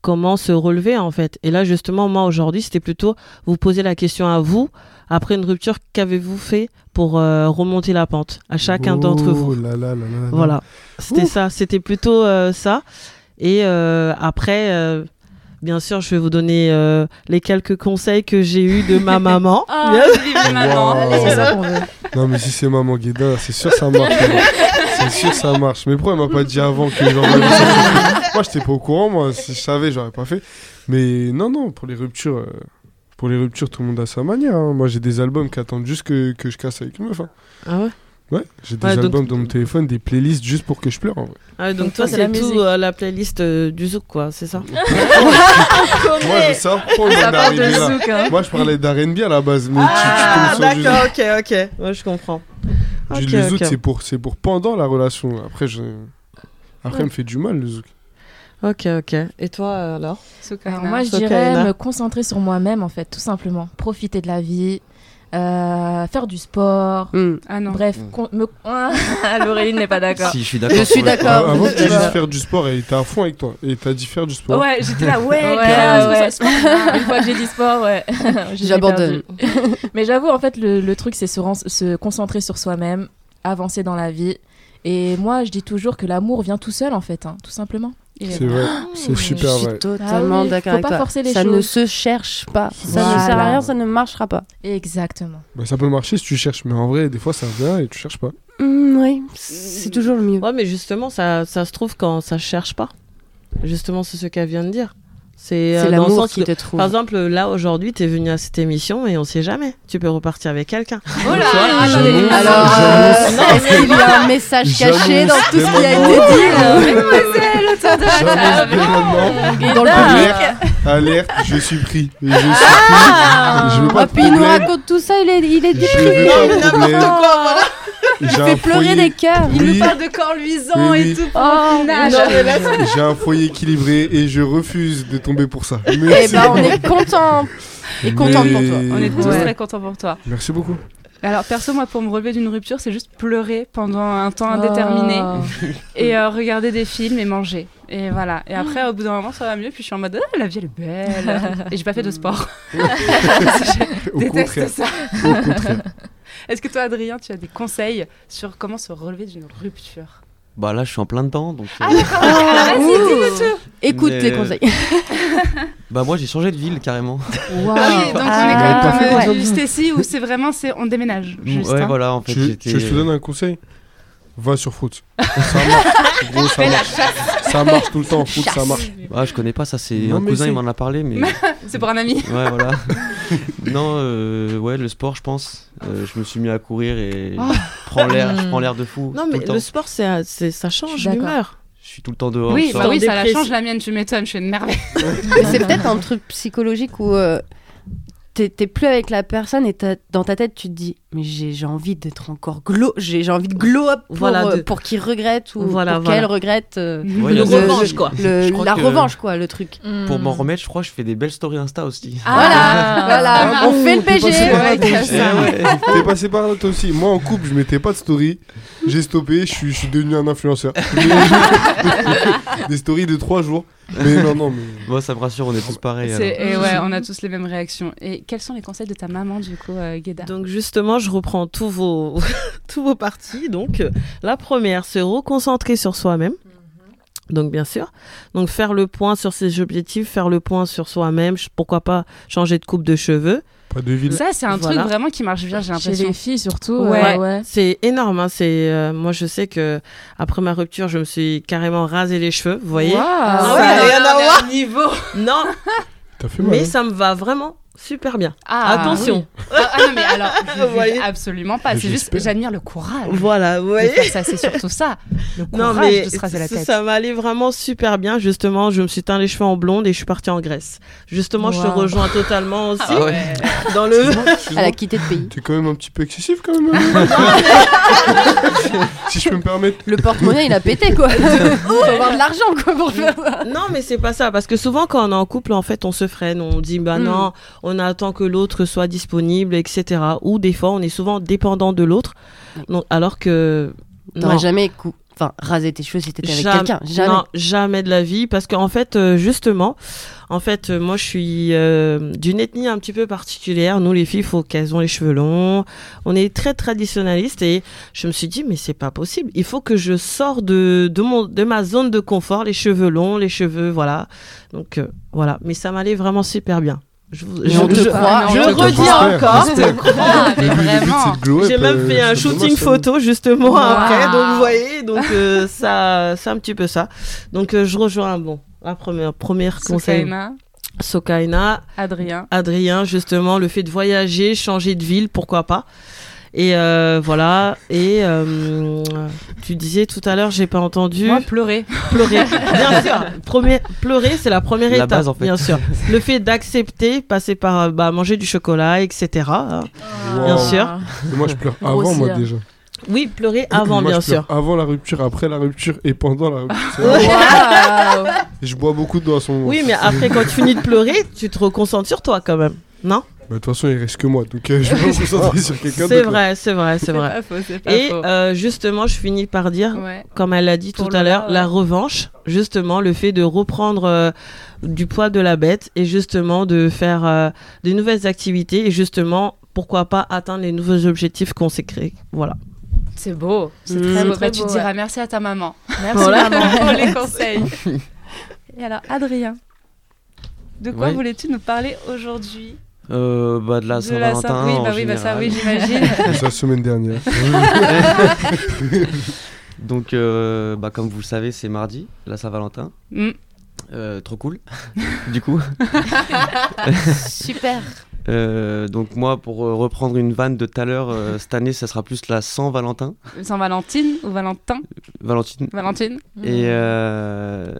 comment se relever en fait. Et là justement moi aujourd'hui, c'était plutôt vous poser la question à vous après une rupture, qu'avez-vous fait pour euh, remonter la pente à chacun d'entre vous? Oh là là là là là. voilà, c'était ça, c'était plutôt euh, ça. Et euh, après, euh, Bien sûr, je vais vous donner euh, les quelques conseils que j'ai eus de ma maman. <laughs> Ah, vive la maman. C'est ça qu'on veut. Non, mais si c'est maman Guéda, c'est sûr ça marche. moi. c'est sûr ça marche. Mais pourquoi elle m'a pas dit avant que message Moi, j'étais pas au courant. Moi, si je savais, j'aurais pas fait. Mais non, non, pour les ruptures, euh, pour les ruptures, tout le monde a sa manière. hein. Moi, j'ai des albums qui attendent juste que, que je casse avec une meuf. hein. Ah ouais? Ouais, j'ai des Ouais, donc- albums dans mon téléphone, des playlists juste pour que je pleure. En vrai. Ah, donc, Donc toi, toi, c'est tout musique. euh, la playlist euh, du Zouk, quoi, c'est ça? <laughs> Moi, je arrivé là. zouk, hein. Moi, je parlais d'R&B à la base, mais Ah, tu, tu d'accord, ok, ok. Ouais, je comprends. Du- le zouk, c'est pour, c'est pour pendant la relation. Après, je... Après, Ouais. il me fait du mal, le zouk. Ok, ok. Et toi, euh, alors? Alors moi, je Sokaina. dirais me concentrer sur moi-même, en fait, tout simplement. Profiter de la vie, euh, faire du sport. Ah non. Bref, con- me... <laughs> Laureline n'est pas d'accord. Si, je suis d'accord. Je suis d'accord. Avant que tu dises faire du sport, elle était à fond avec toi. Et t'as dit faire du sport. Ouais, j'étais là, ouais, <laughs> Ouais, grave, ouais. passe. Une fois que j'ai dit sport, ouais. <laughs> j'ai J'abandonne. Mais j'avoue, en fait, le, le truc, c'est se, se concentrer sur soi-même, avancer dans la vie. Et moi, je dis toujours que l'amour vient tout seul, en fait, hein, tout simplement. C'est vrai, c'est super Je suis vrai. totalement Ah oui, d'accord faut avec pas toi. forcer les ça ne choses. se cherche pas. Ça ne sert à rien, ça ne marchera pas. Exactement. Bah, ça peut marcher si tu cherches, mais en vrai, des fois, ça vient et tu cherches pas. oui, c'est toujours le mieux. Ouais, mais justement, ça, ça se trouve quand ça cherche pas. Justement, c'est ce qu'elle vient de dire. C'est euh, dans le l'amour sens qui que- te trouve. Par exemple, là, aujourd'hui, t'es venu à cette émission et on sait jamais. Tu peux repartir avec quelqu'un. Oh là, Alors, est-ce qu'il y a un message caché dans tout ce qui a été dit Mademoiselle. Dans le public. Alerte, je suis pris. Je suis Ah pris. Je veux pas Ah, de puis il nous raconte tout ça, il est, il est Je déprimé. Il fait pleurer foyer- des cœurs. Il Oui. nous parle de corps luisant Oui, et tout pour Oh, J'ai un foyer équilibré et je refuse de tomber pour ça. Eh ben, on est content. Et contente pour toi. On est tous Ouais. très contents pour toi. Merci beaucoup. Alors perso, moi, pour me relever d'une rupture, c'est juste pleurer pendant un temps Oh. indéterminé <laughs> et euh, regarder des films et manger. Et voilà. Et après, au bout d'un moment, ça va mieux. Puis je suis en mode, ah, la vie elle est belle. <laughs> et j'ai pas fait de sport. <laughs> <laughs> je Au déteste ça. Est-ce que toi, Adrien, tu as des conseils sur comment se relever d'une rupture? Bah là, je suis en plein dedans. Donc, Ah euh, d'accord. Alors, Vas-y, tout. Écoute Mais, les euh, conseils. bah moi, j'ai changé de ville carrément. Waouh. Ah oui, donc Ah, on est ouais, comme du Stacy où c'est vraiment, c'est on déménage. Juste, ouais, hein. voilà, en fait, Tu je te donne un conseil? Va sur foot. Ça marche. <laughs> Gros, ça marche. Ça marche tout le temps. Foot, ça marche. Ah, je connais pas ça, c'est un cousin, il m'en a parlé, mais. ouais, <laughs> C'est pour un ami. voilà. <laughs> non, euh, ouais, le sport, je pense. Euh, je me suis mis à courir et Oh. je prends l'air, je prends l'air de fou. Non, tout mais le temps. le sport, c'est, c'est- ça change D'accord. l'humeur. Je suis tout le temps dehors. Oui, bah oui, ça la change la mienne, tu m'étonnes, je suis énervée. C'est peut-être un truc psychologique où euh, t'es plus avec la personne et dans ta tête tu te dis mais j'ai j'ai envie d'être encore glow j'ai j'ai envie de glow up pour, Voilà, euh, de- pour qu'il regrette ou Voilà, pour voilà. qu'elle regrette euh, Ouais, le- revanche, quoi. le- la que- revanche quoi le truc Pour m'en remettre, je crois que je fais des belles stories Insta aussi. voilà voilà on fait le T'es passé PG ça. T'es passé par là, toi aussi. Moi, en couple, je mettais pas de story. J'ai stoppé. Je suis, je suis devenu un influenceur. <laughs> Des stories de 3 jours. Mais non, non, mais. <laughs> Moi, ça me rassure, on est tous pareils. Et ouais, on a tous les mêmes réactions. Et quels sont les conseils de ta maman, du coup, euh, Guéda Donc justement, je reprends tous vos, <laughs> tous vos parties. Donc la première, se reconcentrer sur soi-même. Donc bien sûr, donc faire le point sur ses objectifs, faire le point sur soi-même, pourquoi pas changer de coupe de cheveux. Pas de ville. Ça, c'est un Voilà. truc vraiment qui marche bien, j'ai Chez l'impression. les filles surtout. Ouais. Ouais, ouais. C'est énorme. hein, C'est euh, moi je sais que après ma rupture, je me suis carrément rasé les cheveux. Vous voyez. Ça ouais, rien à voir. un niveau. Non, T'as fait mal. mais hein. ça me va vraiment super bien. Ah, Attention. oui. Ah, ah non, mais alors, je <laughs> absolument pas. C'est juste, j'admire le courage. Voilà, vous voyez. ça, c'est surtout ça. Le Non mais de se raser la ça- tête. ça m'allait vraiment super bien. Justement, je me suis teint les cheveux en blonde et je suis partie en Grèce. Justement, je te rejoins totalement aussi Ah ouais. dans le. Elle a quitté le pays T'es quand même un petit peu excessif, quand même. <laughs> si je peux me permettre. le porte-monnaie il a pété quoi <laughs> faut avoir de l'argent quoi pour faire ça Non, mais c'est pas ça parce que souvent quand on est en couple, en fait, on se freine, on dit bah Mm. non, on attend que l'autre soit disponible, etc. Ou des fois, on est souvent dépendant de l'autre, Donc, alors que t'aurais jamais cou- enfin, raser tes cheveux si t'étais avec Jamais- quelqu'un. Jamais. Non, jamais de la vie. Parce qu'en fait, euh, justement, en fait, euh, moi, je suis euh, d'une ethnie un petit peu particulière. Nous, les filles, il faut qu'elles ont les cheveux longs. On est très traditionnaliste et je me suis dit, mais c'est pas possible. Il faut que je sors de, de, mon, de ma zone de confort, les cheveux longs, les cheveux, voilà. Donc, voilà. Mais ça m'allait vraiment super bien. Je, je- on te je- croit, je te redis encore. Mais vraiment. up, J'ai même euh, fait un shooting photo justement Wow. après, donc vous voyez, donc euh, ça, c'est un petit peu ça. Donc euh, je rejoins bon la première première conseil. Sokaina, Sokaina, Adrien. Adrien justement le fait de voyager, changer de ville, pourquoi pas. Et euh, voilà. Et euh, tu disais tout à l'heure, j'ai pas entendu. Moi, pleurer. pleurer. Bien sûr. Premier, pleurer, c'est la première La étape. base, en fait. Bien sûr. Le fait d'accepter, passer par euh, bah, manger du chocolat, etc. hein. Bien sûr. Mais moi, je pleure avant, moi, déjà. Oui, pleurer avant, Moi, bien sûr. Avant la rupture, après la rupture et pendant la rupture. <laughs> Et je bois beaucoup d'eau à moment. Oui, mais après, quand tu finis de pleurer, tu te reconcentres sur toi quand même. Non? De toute façon, il reste que moi, donc euh, je vais me concentrer sur quelqu'un d'autre. C'est vrai, c'est vrai, c'est vrai. pas faux, c'est pas Et faux. euh, justement, je finis par dire, Ouais. comme elle l'a dit Pour tout à l'heure, ouais. la revanche, justement, le fait de reprendre euh, du poids de la bête et justement de faire euh, des nouvelles activités et justement, pourquoi pas atteindre les nouveaux objectifs qu'on s'est créés. Voilà. C'est beau, c'est Mmh. très beau. Très Bah, tu beau, diras ouais. merci à ta maman. Merci Voilà maman. <laughs> pour les conseils. <laughs> Et alors, Adrien, de quoi Ouais. voulais-tu nous parler aujourd'hui? Euh, bah, de la Saint- Saint-Valentin. Oui, bah oui, bah ça, oui, j'imagine. <laughs> C'est la semaine dernière. <laughs> Donc, euh, bah, comme vous le savez, c'est mardi, la Saint-Valentin. Mm. Euh, trop cool. <laughs> du coup. Super. Euh, donc moi, pour euh, reprendre une vanne de tout à l'heure, euh, cette année, ça sera plus la Saint-Valentin. Saint Valentine ou Valentin? Valentine. Valentine Et, euh,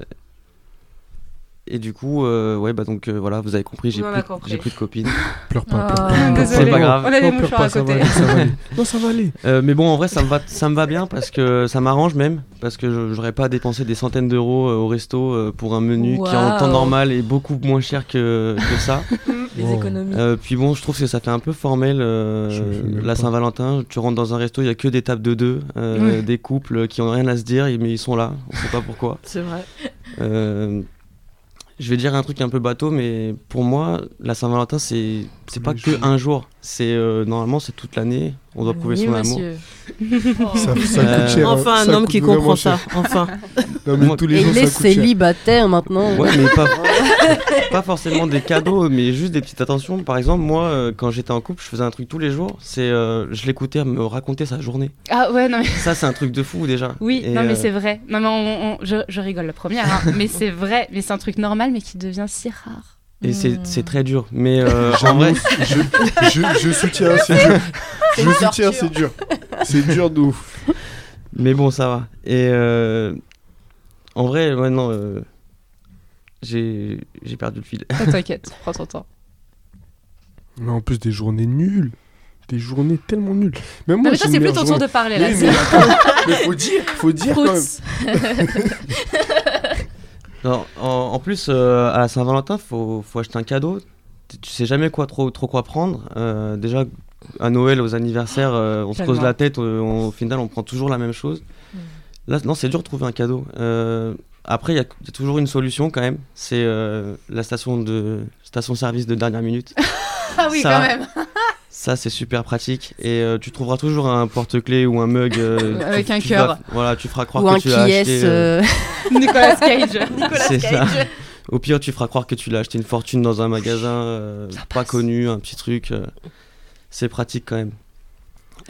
et du coup, euh, ouais, bah donc euh, voilà, vous avez compris, j'ai plus, j'ai plus de copine. <laughs> Pleure pas, Ah. pleure pas. C'est pas grave. On a des Non, pleure mouchoirs pas, à ça va côté. aller, ça va aller. <laughs> Non, ça va aller. Euh, mais bon, en vrai, ça me va, ça me va bien parce que ça m'arrange même parce que je- j'aurais pas dépensé des centaines d'euros euh, au resto euh, pour un menu qui en temps normal est beaucoup moins cher que, que ça. <laughs> Les Wow. économies. Euh, puis bon, je trouve que ça fait un peu formel euh, la. Saint-Valentin. Tu rentres dans un resto, il y a que des tables de deux, euh, des couples qui ont rien à se dire, mais ils sont là. On sait pas pourquoi. C'est vrai. Je vais dire un truc un peu bateau, mais pour moi, la Saint-Valentin, c'est c'est pas que un jour. C'est euh, normalement c'est toute l'année. On doit prouver Oui, son amour. <laughs> Ça, ça Euh, coûte cher. hein. Enfin, un Ça homme coûte qui comprend cher. ça. Enfin. <laughs> Non, mais Moi- tous les Et jours, il est ça coûte cher. célibataire maintenant. Ouais, mais pas, <laughs> pas forcément des cadeaux, mais juste des petites attentions. Par exemple, moi, euh, quand j'étais en couple, je faisais un truc tous les jours. C'est, euh, je l'écoutais me raconter sa journée. Ah ouais, non mais... Ça, c'est un truc de fou déjà. Oui, Et, non mais c'est vrai. Non mais on- on- je, je rigole la première, hein, mais c'est vrai. Mais c'est un truc normal, mais qui devient si rare. Et c'est, Hmm. c'est très dur. Mais euh, <laughs> en vrai, je, je, je soutiens, c'est dur. Je soutiens, c'est dur. C'est dur de ouf. mais bon, ça va. Et euh, en vrai, ouais, non, euh, j'ai, j'ai perdu le fil. Ah, <laughs> T'inquiète, prends ton temps. Mais en plus, des journées nulles. Des journées tellement nulles. Même moi, non mais toi j'ai c'est plus ton tour de parler là. Oui, mais attends, mais faut dire, faut dire quand même. <laughs> Non, en, en plus, euh, à la Saint-Valentin, faut, faut acheter un cadeau. Tu- sais jamais quoi trop, trop quoi prendre. Euh, déjà, à Noël, aux anniversaires, euh, on se pose la tête. on- au final, on prend toujours la même chose. Là, non, c'est dur de trouver un cadeau. Après, il y, a il y a toujours une solution quand même. C'est la station de station-service de dernière minute. <laughs> Ah oui Ça- quand même. Ça, c'est super pratique. Et euh, tu trouveras toujours un porte-clés ou un mug. euh, <laughs> Avec tu- un cœur. Voilà, tu feras croire Ou que un tu l'as acheté. euh, <laughs> <laughs> Nicolas Cage. Nicolas ça. Au pire, tu feras croire que tu l'as acheté une fortune dans un magasin euh, pas connu, un petit truc. euh, c'est pratique quand même.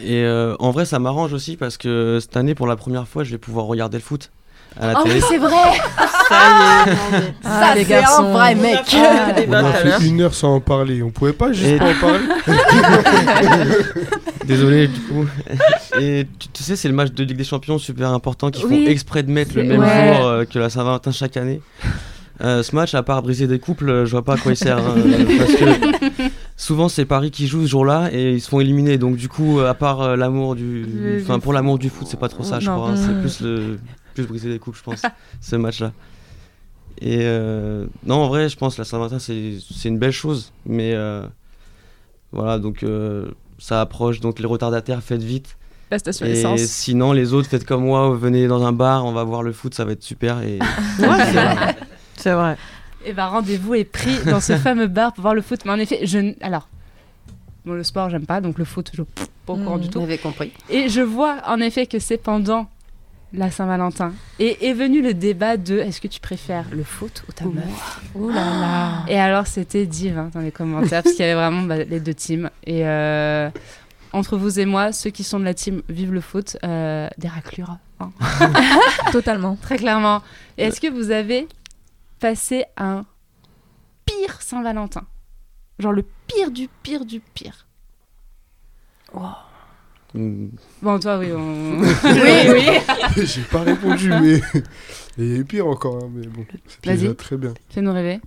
Et euh, en vrai, ça m'arrange aussi parce que cette année, pour la première fois, je vais pouvoir regarder le foot à la Ah télé. oui, c'est vrai. Ah, Ah, les c'est un garçons. vrai mec. Ah, On a fait une heure sans en parler. On pouvait pas juste Et- pas en parler <laughs> Désolé, du coup. Et tu, tu sais, c'est le match de Ligue des Champions super important qu'ils Oui. font exprès de mettre le même ouais. jour euh, que la Saint-Valentin chaque année. Euh, ce match, à part briser des couples, euh, je vois pas à quoi il sert. hein, <laughs> parce que souvent, c'est Paris qui joue ce jour-là et ils se font éliminer. Donc, du coup, euh, à part euh, l'amour du. Enfin, pour l'amour du foot, c'est pas trop ça, je Non. crois. hein. C'est Mm. plus, le... plus briser des couples, je pense, <laughs> ce match-là. Et euh, non, en vrai, je pense que la Saint-Valentin, c'est c'est une belle chose. Mais euh, voilà, donc euh, ça approche. Donc, les retardataires, faites vite. La station Et essence. sinon, les autres, faites comme moi, venez dans un bar, on va voir le foot, ça va être super. Et... <laughs> C'est vrai. Et bah rendez-vous est pris dans ce <laughs> fameux bar pour voir le foot. Mais en effet, je alors bon, le sport j'aime pas, donc le foot je pas au courant Mm. du tout. Vous avez compris. Et je vois en effet que c'est pendant la Saint-Valentin. Et est venu le débat de est-ce que tu préfères le foot ou ta meuf Oh là là. Et alors c'était divin dans les commentaires parce qu'il y avait vraiment bah, les deux teams. Et euh, entre vous et moi, ceux qui sont de la team Vive le foot, euh, des raclures. hein. <laughs> Totalement. Très clairement. Et est-ce que vous avez passé un pire Saint-Valentin? Genre le pire du pire du pire. Mm. Bon, toi, oui. on- <laughs> Oui, oui. <laughs> J'ai pas répondu, mais. Et <laughs> il y a eu pire encore, hein, mais bon. C'était Vas-y. déjà très bien. Fais-nous rêver.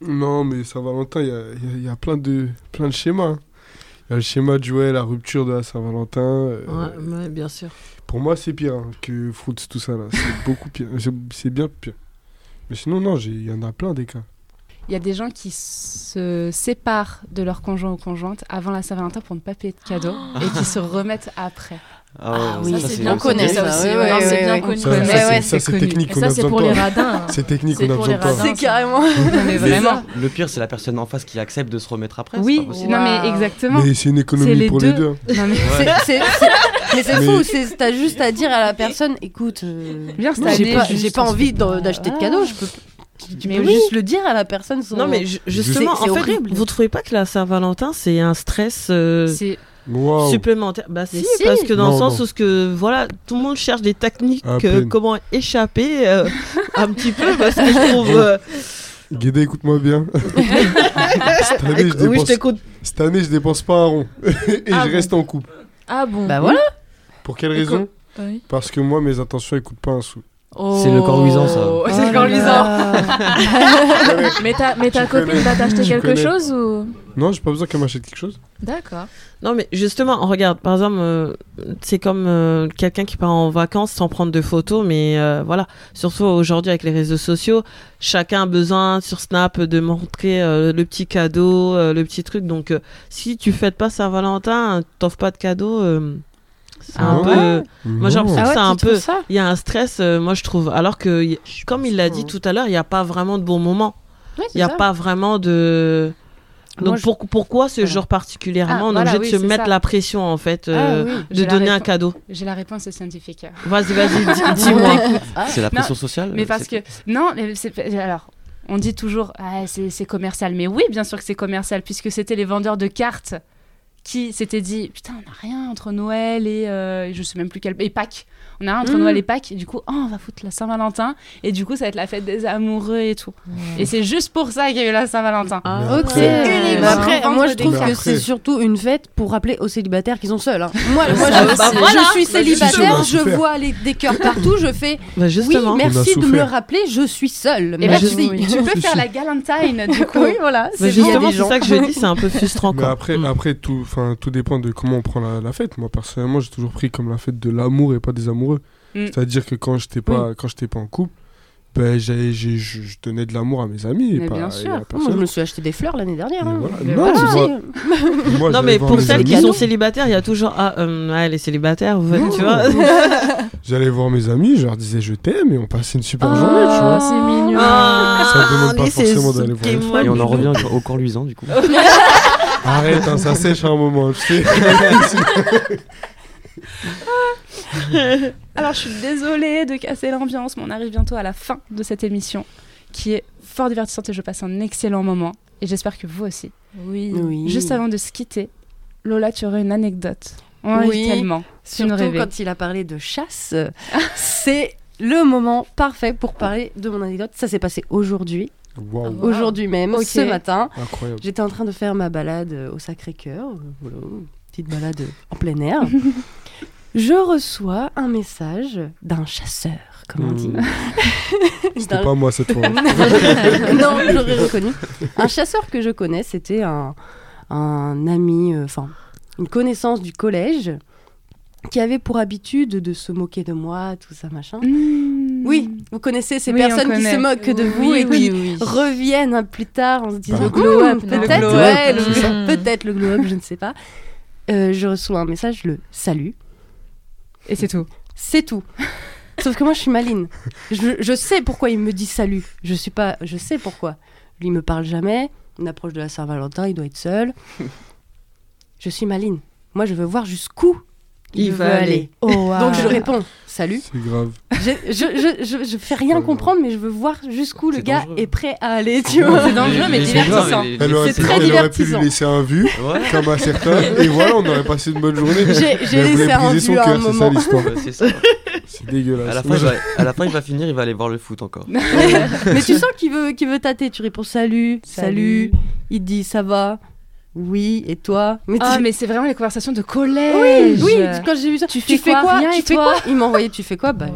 Non, mais Saint-Valentin, il y a, il y a- il y a plein, de, plein de schémas. hein. Il y a le schéma de jouer la rupture de la Saint-Valentin. euh, Ouais, ouais, bien sûr. Pour moi, c'est pire hein, que Fruits, tout ça là. C'est beaucoup pire. C'est- C'est bien pire. Mais sinon, non, j'ai- il y en a plein des cas. Il y a des gens qui se séparent de leur conjoint ou conjointe avant la Saint-Valentin pour ne pas payer de cadeaux <gasps> et qui se remettent après. Ah, oui, ça, c'est bien ça, connu, ça aussi. ouais, Non, c'est ouais, bien ouais. connu. Ça, Ouais, ouais, c'est- ouais, technique, ça, c'est pour les radins. <laughs> C'est technique, on a pour besoin les de. C'est carrément. <laughs> Non, mais Mais vraiment. Le pire, c'est la personne en face qui accepte de se remettre après. Oui, non mais exactement. Mais c'est une économie les pour deux. les deux. Non, mais C'est- c'est- c'est- Mais c'est Mais- fou, t'as juste à dire à la personne, écoute, euh, j'ai pas, envie d'acheter de cadeaux, je peux, tu Mais peux oui. juste le dire à la personne. sans- Non, mais ju- justement, en fait, horrible. vous trouvez pas que la Saint-Valentin, c'est un stress euh, supplémentaire? Bah si, parce que dans Non, le sens non. où ce que, voilà, tout le monde cherche des techniques, À euh, comment échapper euh, un petit peu, parce que je <laughs> trouve... euh, Guédé, écoute-moi bien. <laughs> Cette année, je oui, je dépense, cette année, je dépense pas un rond. <laughs> Et Ah je bon reste en couple. Ah bon Bah voilà. Pour quelle raison? Oui. Parce que moi, mes intentions, elles coûtent pas un sou. C'est le corps luisant, ça. Oh, Oh C'est le là corps luisant. là. <laughs> Mais ta, mais ta copine va t'acheter quelque connais. chose ou? Non, j'ai pas besoin qu'elle m'achète quelque chose. D'accord. Non, mais justement, regarde, par exemple, euh, c'est comme euh, quelqu'un qui part en vacances sans prendre de photos, mais euh, voilà, surtout aujourd'hui avec les réseaux sociaux, chacun a besoin sur Snap de montrer euh, le petit cadeau, euh, le petit truc. Donc, euh, si tu fêtes pas Saint-Valentin, t'offres pas de cadeau, euh, c'est Ah un ouais? peu. Moi, j'ai l'impression Ah que ouais, c'est un peu. Il y a un stress, euh, moi, je trouve. Alors que, y- comme il l'a dit tout à l'heure, il n'y a pas vraiment de bon moment. Ouais, Il c'est n'y a ça. pas vraiment de. Moi, Donc je- pourquoi ce Voilà. jour particulièrement Ah, On est voilà, obligé oui, de se mettre ça. la pression en fait euh, Ah oui, de donner un cadeau. J'ai la réponse scientifique. <laughs> Vas-y, vas-y, dis- <laughs> dis-moi. C'est la Non, pression sociale Mais euh, parce que non, alors. On dit toujours ah, c'est commercial, mais oui, bien sûr que c'est commercial puisque c'était les vendeurs de cartes qui s'étaient dit putain on n'a rien entre Noël et euh, je sais même plus quel et Pâques. On a rien entre Mm. Noël et Pâques. Et du coup, oh, on va foutre la Saint-Valentin et du coup ça va être la fête des amoureux et tout. Et c'est juste pour ça qu'il y a eu la Saint-Valentin. Mais Ok. après- Uniquement après, moi je trouve que c'est surtout une fête pour rappeler aux célibataires qu'ils sont seuls. hein. Moi, je, bah, Bah, voilà. suis célibataire, a je vois les, des cœurs partout, je fais <laughs> Bah, oui, a merci de me souffert. rappeler, je suis seule. Et bah, Merci. tu, tu peux faire la galantine du <laughs> coup. Oui, voilà. Bah, c'est justement, a c'est ça que je dis, c'est un peu <laughs> frustrant. Après, Mm. après tout, enfin, tout dépend de comment on prend la, la fête. Moi, personnellement, j'ai toujours pris comme la fête de l'amour et pas des amoureux. Mm. C'est-à-dire que quand j'étais pas, quand j'étais pas en couple, ben, j'ai, j'ai- je, je donnais de l'amour à mes amis et Mais pas bien et sûr. Moi, je me suis acheté des fleurs l'année dernière. Hein. voilà. Mais Non, voilà. moi- moi, Non, j'allais mais pour celles qui sont célibataires, il y a toujours Ah, euh, ah, elle est célibataire, vous Non. tu vois. <laughs> J'allais voir mes amis, je leur disais je t'aime et on passait une super Oh, journée, tu vois. c'est mignon. Ah, Ça me demande pas forcément d'aller voir les moi Et on en revient au corps luisant du coup. <laughs> <laughs> Arrête, hein, ça sèche à un moment, tu sais. <laughs> Alors, je suis désolée de casser l'ambiance, mais on arrive bientôt à la fin de cette émission qui est fort divertissante et je passe un excellent moment. Et j'espère que vous aussi. Oui. Oui. Juste avant de se quitter, Lola, tu aurais une anecdote. On Oui. tellement. Surtout quand il a parlé de chasse, <laughs> c'est le moment parfait pour parler de mon anecdote. Ça s'est passé aujourd'hui, Wow. aujourd'hui même, ce matin. incroyable. J'étais en train de faire ma balade au Sacré-Cœur, petite balade en plein air. <laughs> Je reçois un message d'un chasseur, comme on dit. Hmm. <laughs> C'était pas moi cette fois. <laughs> non, j'aurais reconnu. Un chasseur que je connais, c'était un, un ami, euh, enfin, une connaissance du collège qui avait pour habitude de se moquer de moi, tout ça, machin. Mmh. Oui, vous connaissez ces Oui, personnes qui se moquent de vous Oui, et oui, qui oui. reviennent plus tard en se disant Le glow-up, Hmm, non peut-être, Le ouais, ça peut-être le glow-up, je ne sais pas. Euh, je reçois un message, le salut. Et c'est tout. C'est tout. Sauf que moi, je suis maline. Je, je sais pourquoi il me dit salut. Je suis pas. Je sais pourquoi. Lui, il me parle jamais. On approche de la Saint-Valentin, il doit être seul. Je suis maline. Moi, je veux voir jusqu'où il, Il veut va aller. aller. Oh, wow. <laughs> Donc, je réponds salut. C'est grave. Je, je, je, je, je fais rien comprendre, mais je veux voir jusqu'où le gars dangereux. est prêt à aller. Tu vois. C'est dangereux, mais Mais c'est divertissant. grave, les- Elle aurait, C'est pu, très elle aurait pu lui laisser un vu, Ouais. comme à certains, <laughs> et voilà, on aurait passé une bonne journée. J'ai- laissé un son vu à un cœur, c'est ça l'histoire. Dégueulasse. À la, fin, il va, à la fin, il va finir, il va aller voir le foot encore. <laughs> mais tu sens qu'il veut, qu'il veut tâter. Tu réponds salut, salut. Il te dit ça va. Oui, et toi? Mais Ah, tu- mais c'est vraiment les conversations de Oui, collège. oui, quand j'ai vu ça. Tu Tu fais quoi, Rien Tu et fais toi? quoi? Il m'a envoyé, tu fais quoi? Bah,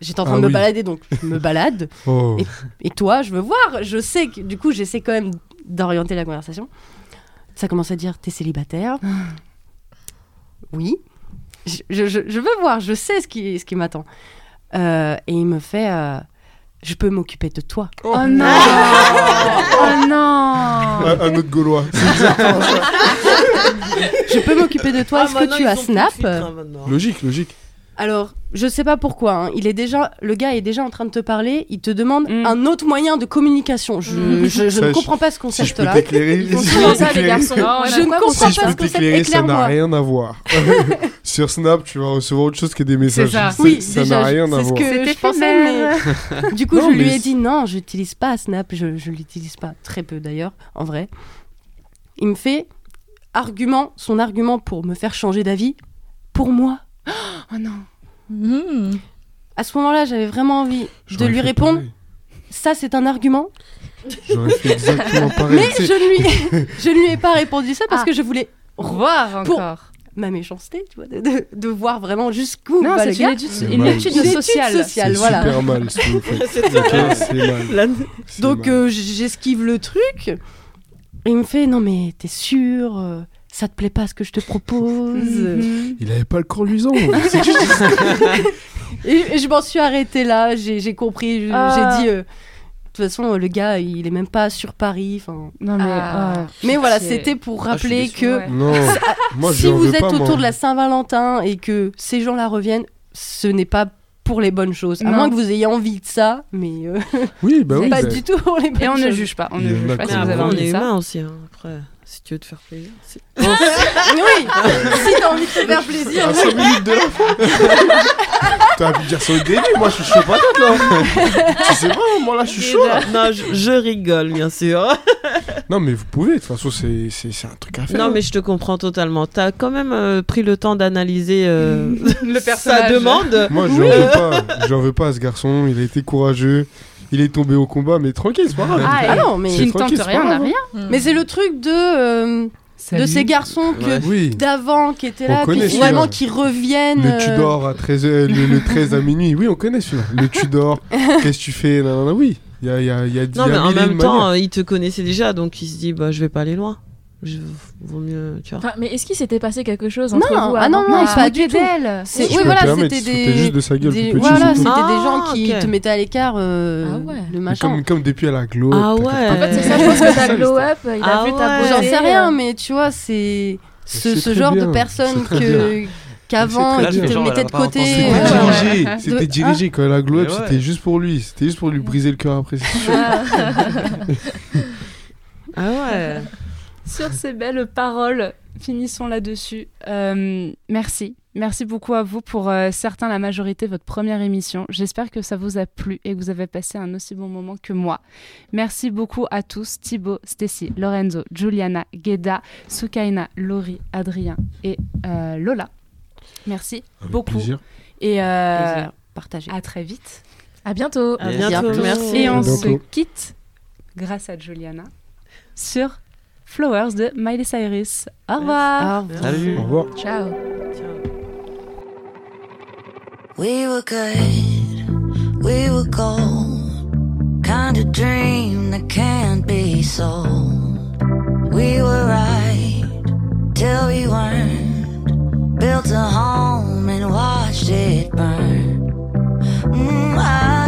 J'étais en train Ah de me oui. balader, donc je me balade. <laughs> Oh. Et toi, je veux voir. Je sais que du coup, j'essaie quand même d'orienter la conversation. Ça commence à dire T'es célibataire? <gasps> Oui. Je, je- je- je veux voir, je sais ce qui, ce qui m'attend. Euh, et il me fait euh, Je peux m'occuper de toi. Oh non Oh non Un, un autre Gaulois. <laughs> Je peux m'occuper de toi. Ah, Est-ce que tu as Snap hein. Logique, logique. Alors, je sais pas pourquoi. hein. Il est déjà, le gars est déjà en train de te parler. Il te demande Mm. un autre moyen de communication. Je, Mm. je, je Ça, ne je- comprends pas ce Si je peux concept-là. si je peux t'éclairer- je ne comprends si pas je ce concept. ça n'a rien à voir. <laughs> Sur Snap, tu vas recevoir autre chose que des messages. ça. C'est- Oui, ça n'a rien à c'est ce voir. que C'est je pensais, mais <laughs> du coup, Non, je lui ai dit non, j'utilise pas Snap, je, je l'utilise pas très peu d'ailleurs, en vrai. Il me fait argument, son argument pour me faire changer d'avis, pour moi. Oh non Mhm. À ce moment-là, j'avais vraiment envie de lui répondre. pareil. Ça, c'est un argument. J'aurais fait exactement <laughs> pareil. Mais je ne lui, <laughs> je ne lui ai pas répondu ça parce Ah. que je voulais Voir Pour- encore. ma méchanceté, tu vois, de, de- de voir vraiment jusqu'où Non, va le c'est une gars. étude, C'est une étude sociale. sociale. c'est voilà. super mal ce que vous faites. <laughs> C'est Ok, ça. c'est mal. La- C'est Donc euh, j'esquive le truc. Et il me fait non mais t'es sûr euh, ça te plaît pas ce que je te propose Mhm. Il avait pas le corps luisant. <laughs> Et, et je m'en suis arrêtée là. J'ai compris. Ah. J'ai dit euh, de toute façon le gars il est même pas sur Paris. Non mais. Ah. Mais voilà c'était pour Ah, rappeler que. Non, moi si vous êtes pas, autour moi. de la Saint-Valentin et que ces gens-là reviennent, ce n'est pas pour les bonnes choses. À moins que vous ayez envie de ça, mais euh, Oui, bah <laughs> oui. pas bah- du tout pour les bonnes Et on choses. ne juge pas. On ne juge pas si vous avez envie est de ça. aussi. hein. Après, si tu veux te faire plaisir. c'est- <laughs> oui, si t'as envie de te faire plaisir. À 5 minutes de la fin. <laughs> T'as pu dire ça au début, moi je suis chaud patate là. tu sais pas, moi là je suis chaud là. Non, je, je rigole, bien sûr. <laughs> Non, mais vous pouvez, de toute façon, c'est un truc à faire. Non, mais je te comprends totalement. T'as quand même euh, pris le temps d'analyser euh, Le sa personnage. demande. Moi, je lui en veux pas. Je lui en veux pas à ce garçon. Il a été courageux. Il est tombé au combat, mais tranquille, c'est pas grave. Ah, Ah non, mais, Qui ne tente tranquille, c'est rien pas n'a grave. rien. mais c'est le truc de, euh, de ces garçons que Ouais. Oui. d'avant qui étaient On là, puis finalement qui reviennent. Le euh, Tudor à 13 le, le 13 à minuit. Oui, on connaît celui-là. Le Tudor. <laughs> Qu'est-ce que tu fais? Non, non, non, oui. Il y a, il y a, il y a, Non, mais en même temps, manières. euh, il te connaissait déjà, donc il se dit, bah, je vais pas aller loin. Je... Vaut mieux, tu vois. Enfin, mais est-ce qu'il s'était passé quelque chose entre Non, vous ah non, non, Ah. il. C'est- Oui, peux voilà, me permettre, c'était il des. juste de sa gueule des- plus petit, voilà, tout. c'était des Ah, gens qui ok. te mettaient à l'écart euh, Ah ouais. le Mais machin. Comme, comme depuis, elle a glow. Ah up, ouais. t'inquiète En pas. fait, c'est ça, je pense que ça, glow up, il Ah a vu ta ouais. beauté. J'en sais rien, mais tu vois, c'est ce, genre bien, de très que qu'avant qui bien. te Genre, mettaient de pas côté. C'était ouais, ouais. dirigé, ouais. c'était De- dirigé quand elle a glow up, ouais. c'était juste pour lui, c'était juste pour lui briser le cœur après. c'est <laughs> sûr. Ah ouais. Sur ces belles paroles, finissons là-dessus. Euh, merci. Merci beaucoup à vous pour euh, certains, la majorité, votre première émission. J'espère que ça vous a plu et que vous avez passé un aussi bon moment que moi. Merci beaucoup à tous, Thibaut, Stacy, Lorenzo, Juliana, Gueda, Sukaina, Laurie, Adrien et euh, Lola. Merci Avec beaucoup. plaisir. Et euh, Plaisir partagé. à très vite. À bientôt. À merci. Et on se quitte, grâce à Juliana, sur Flowers de Miley Cyrus. Au revoir. Au revoir. Salut. Au revoir. Ciao. We were good, we were gold. Kind of dream that can't be sold. We were right till we weren't. Built a home and watched it burn. Mm, I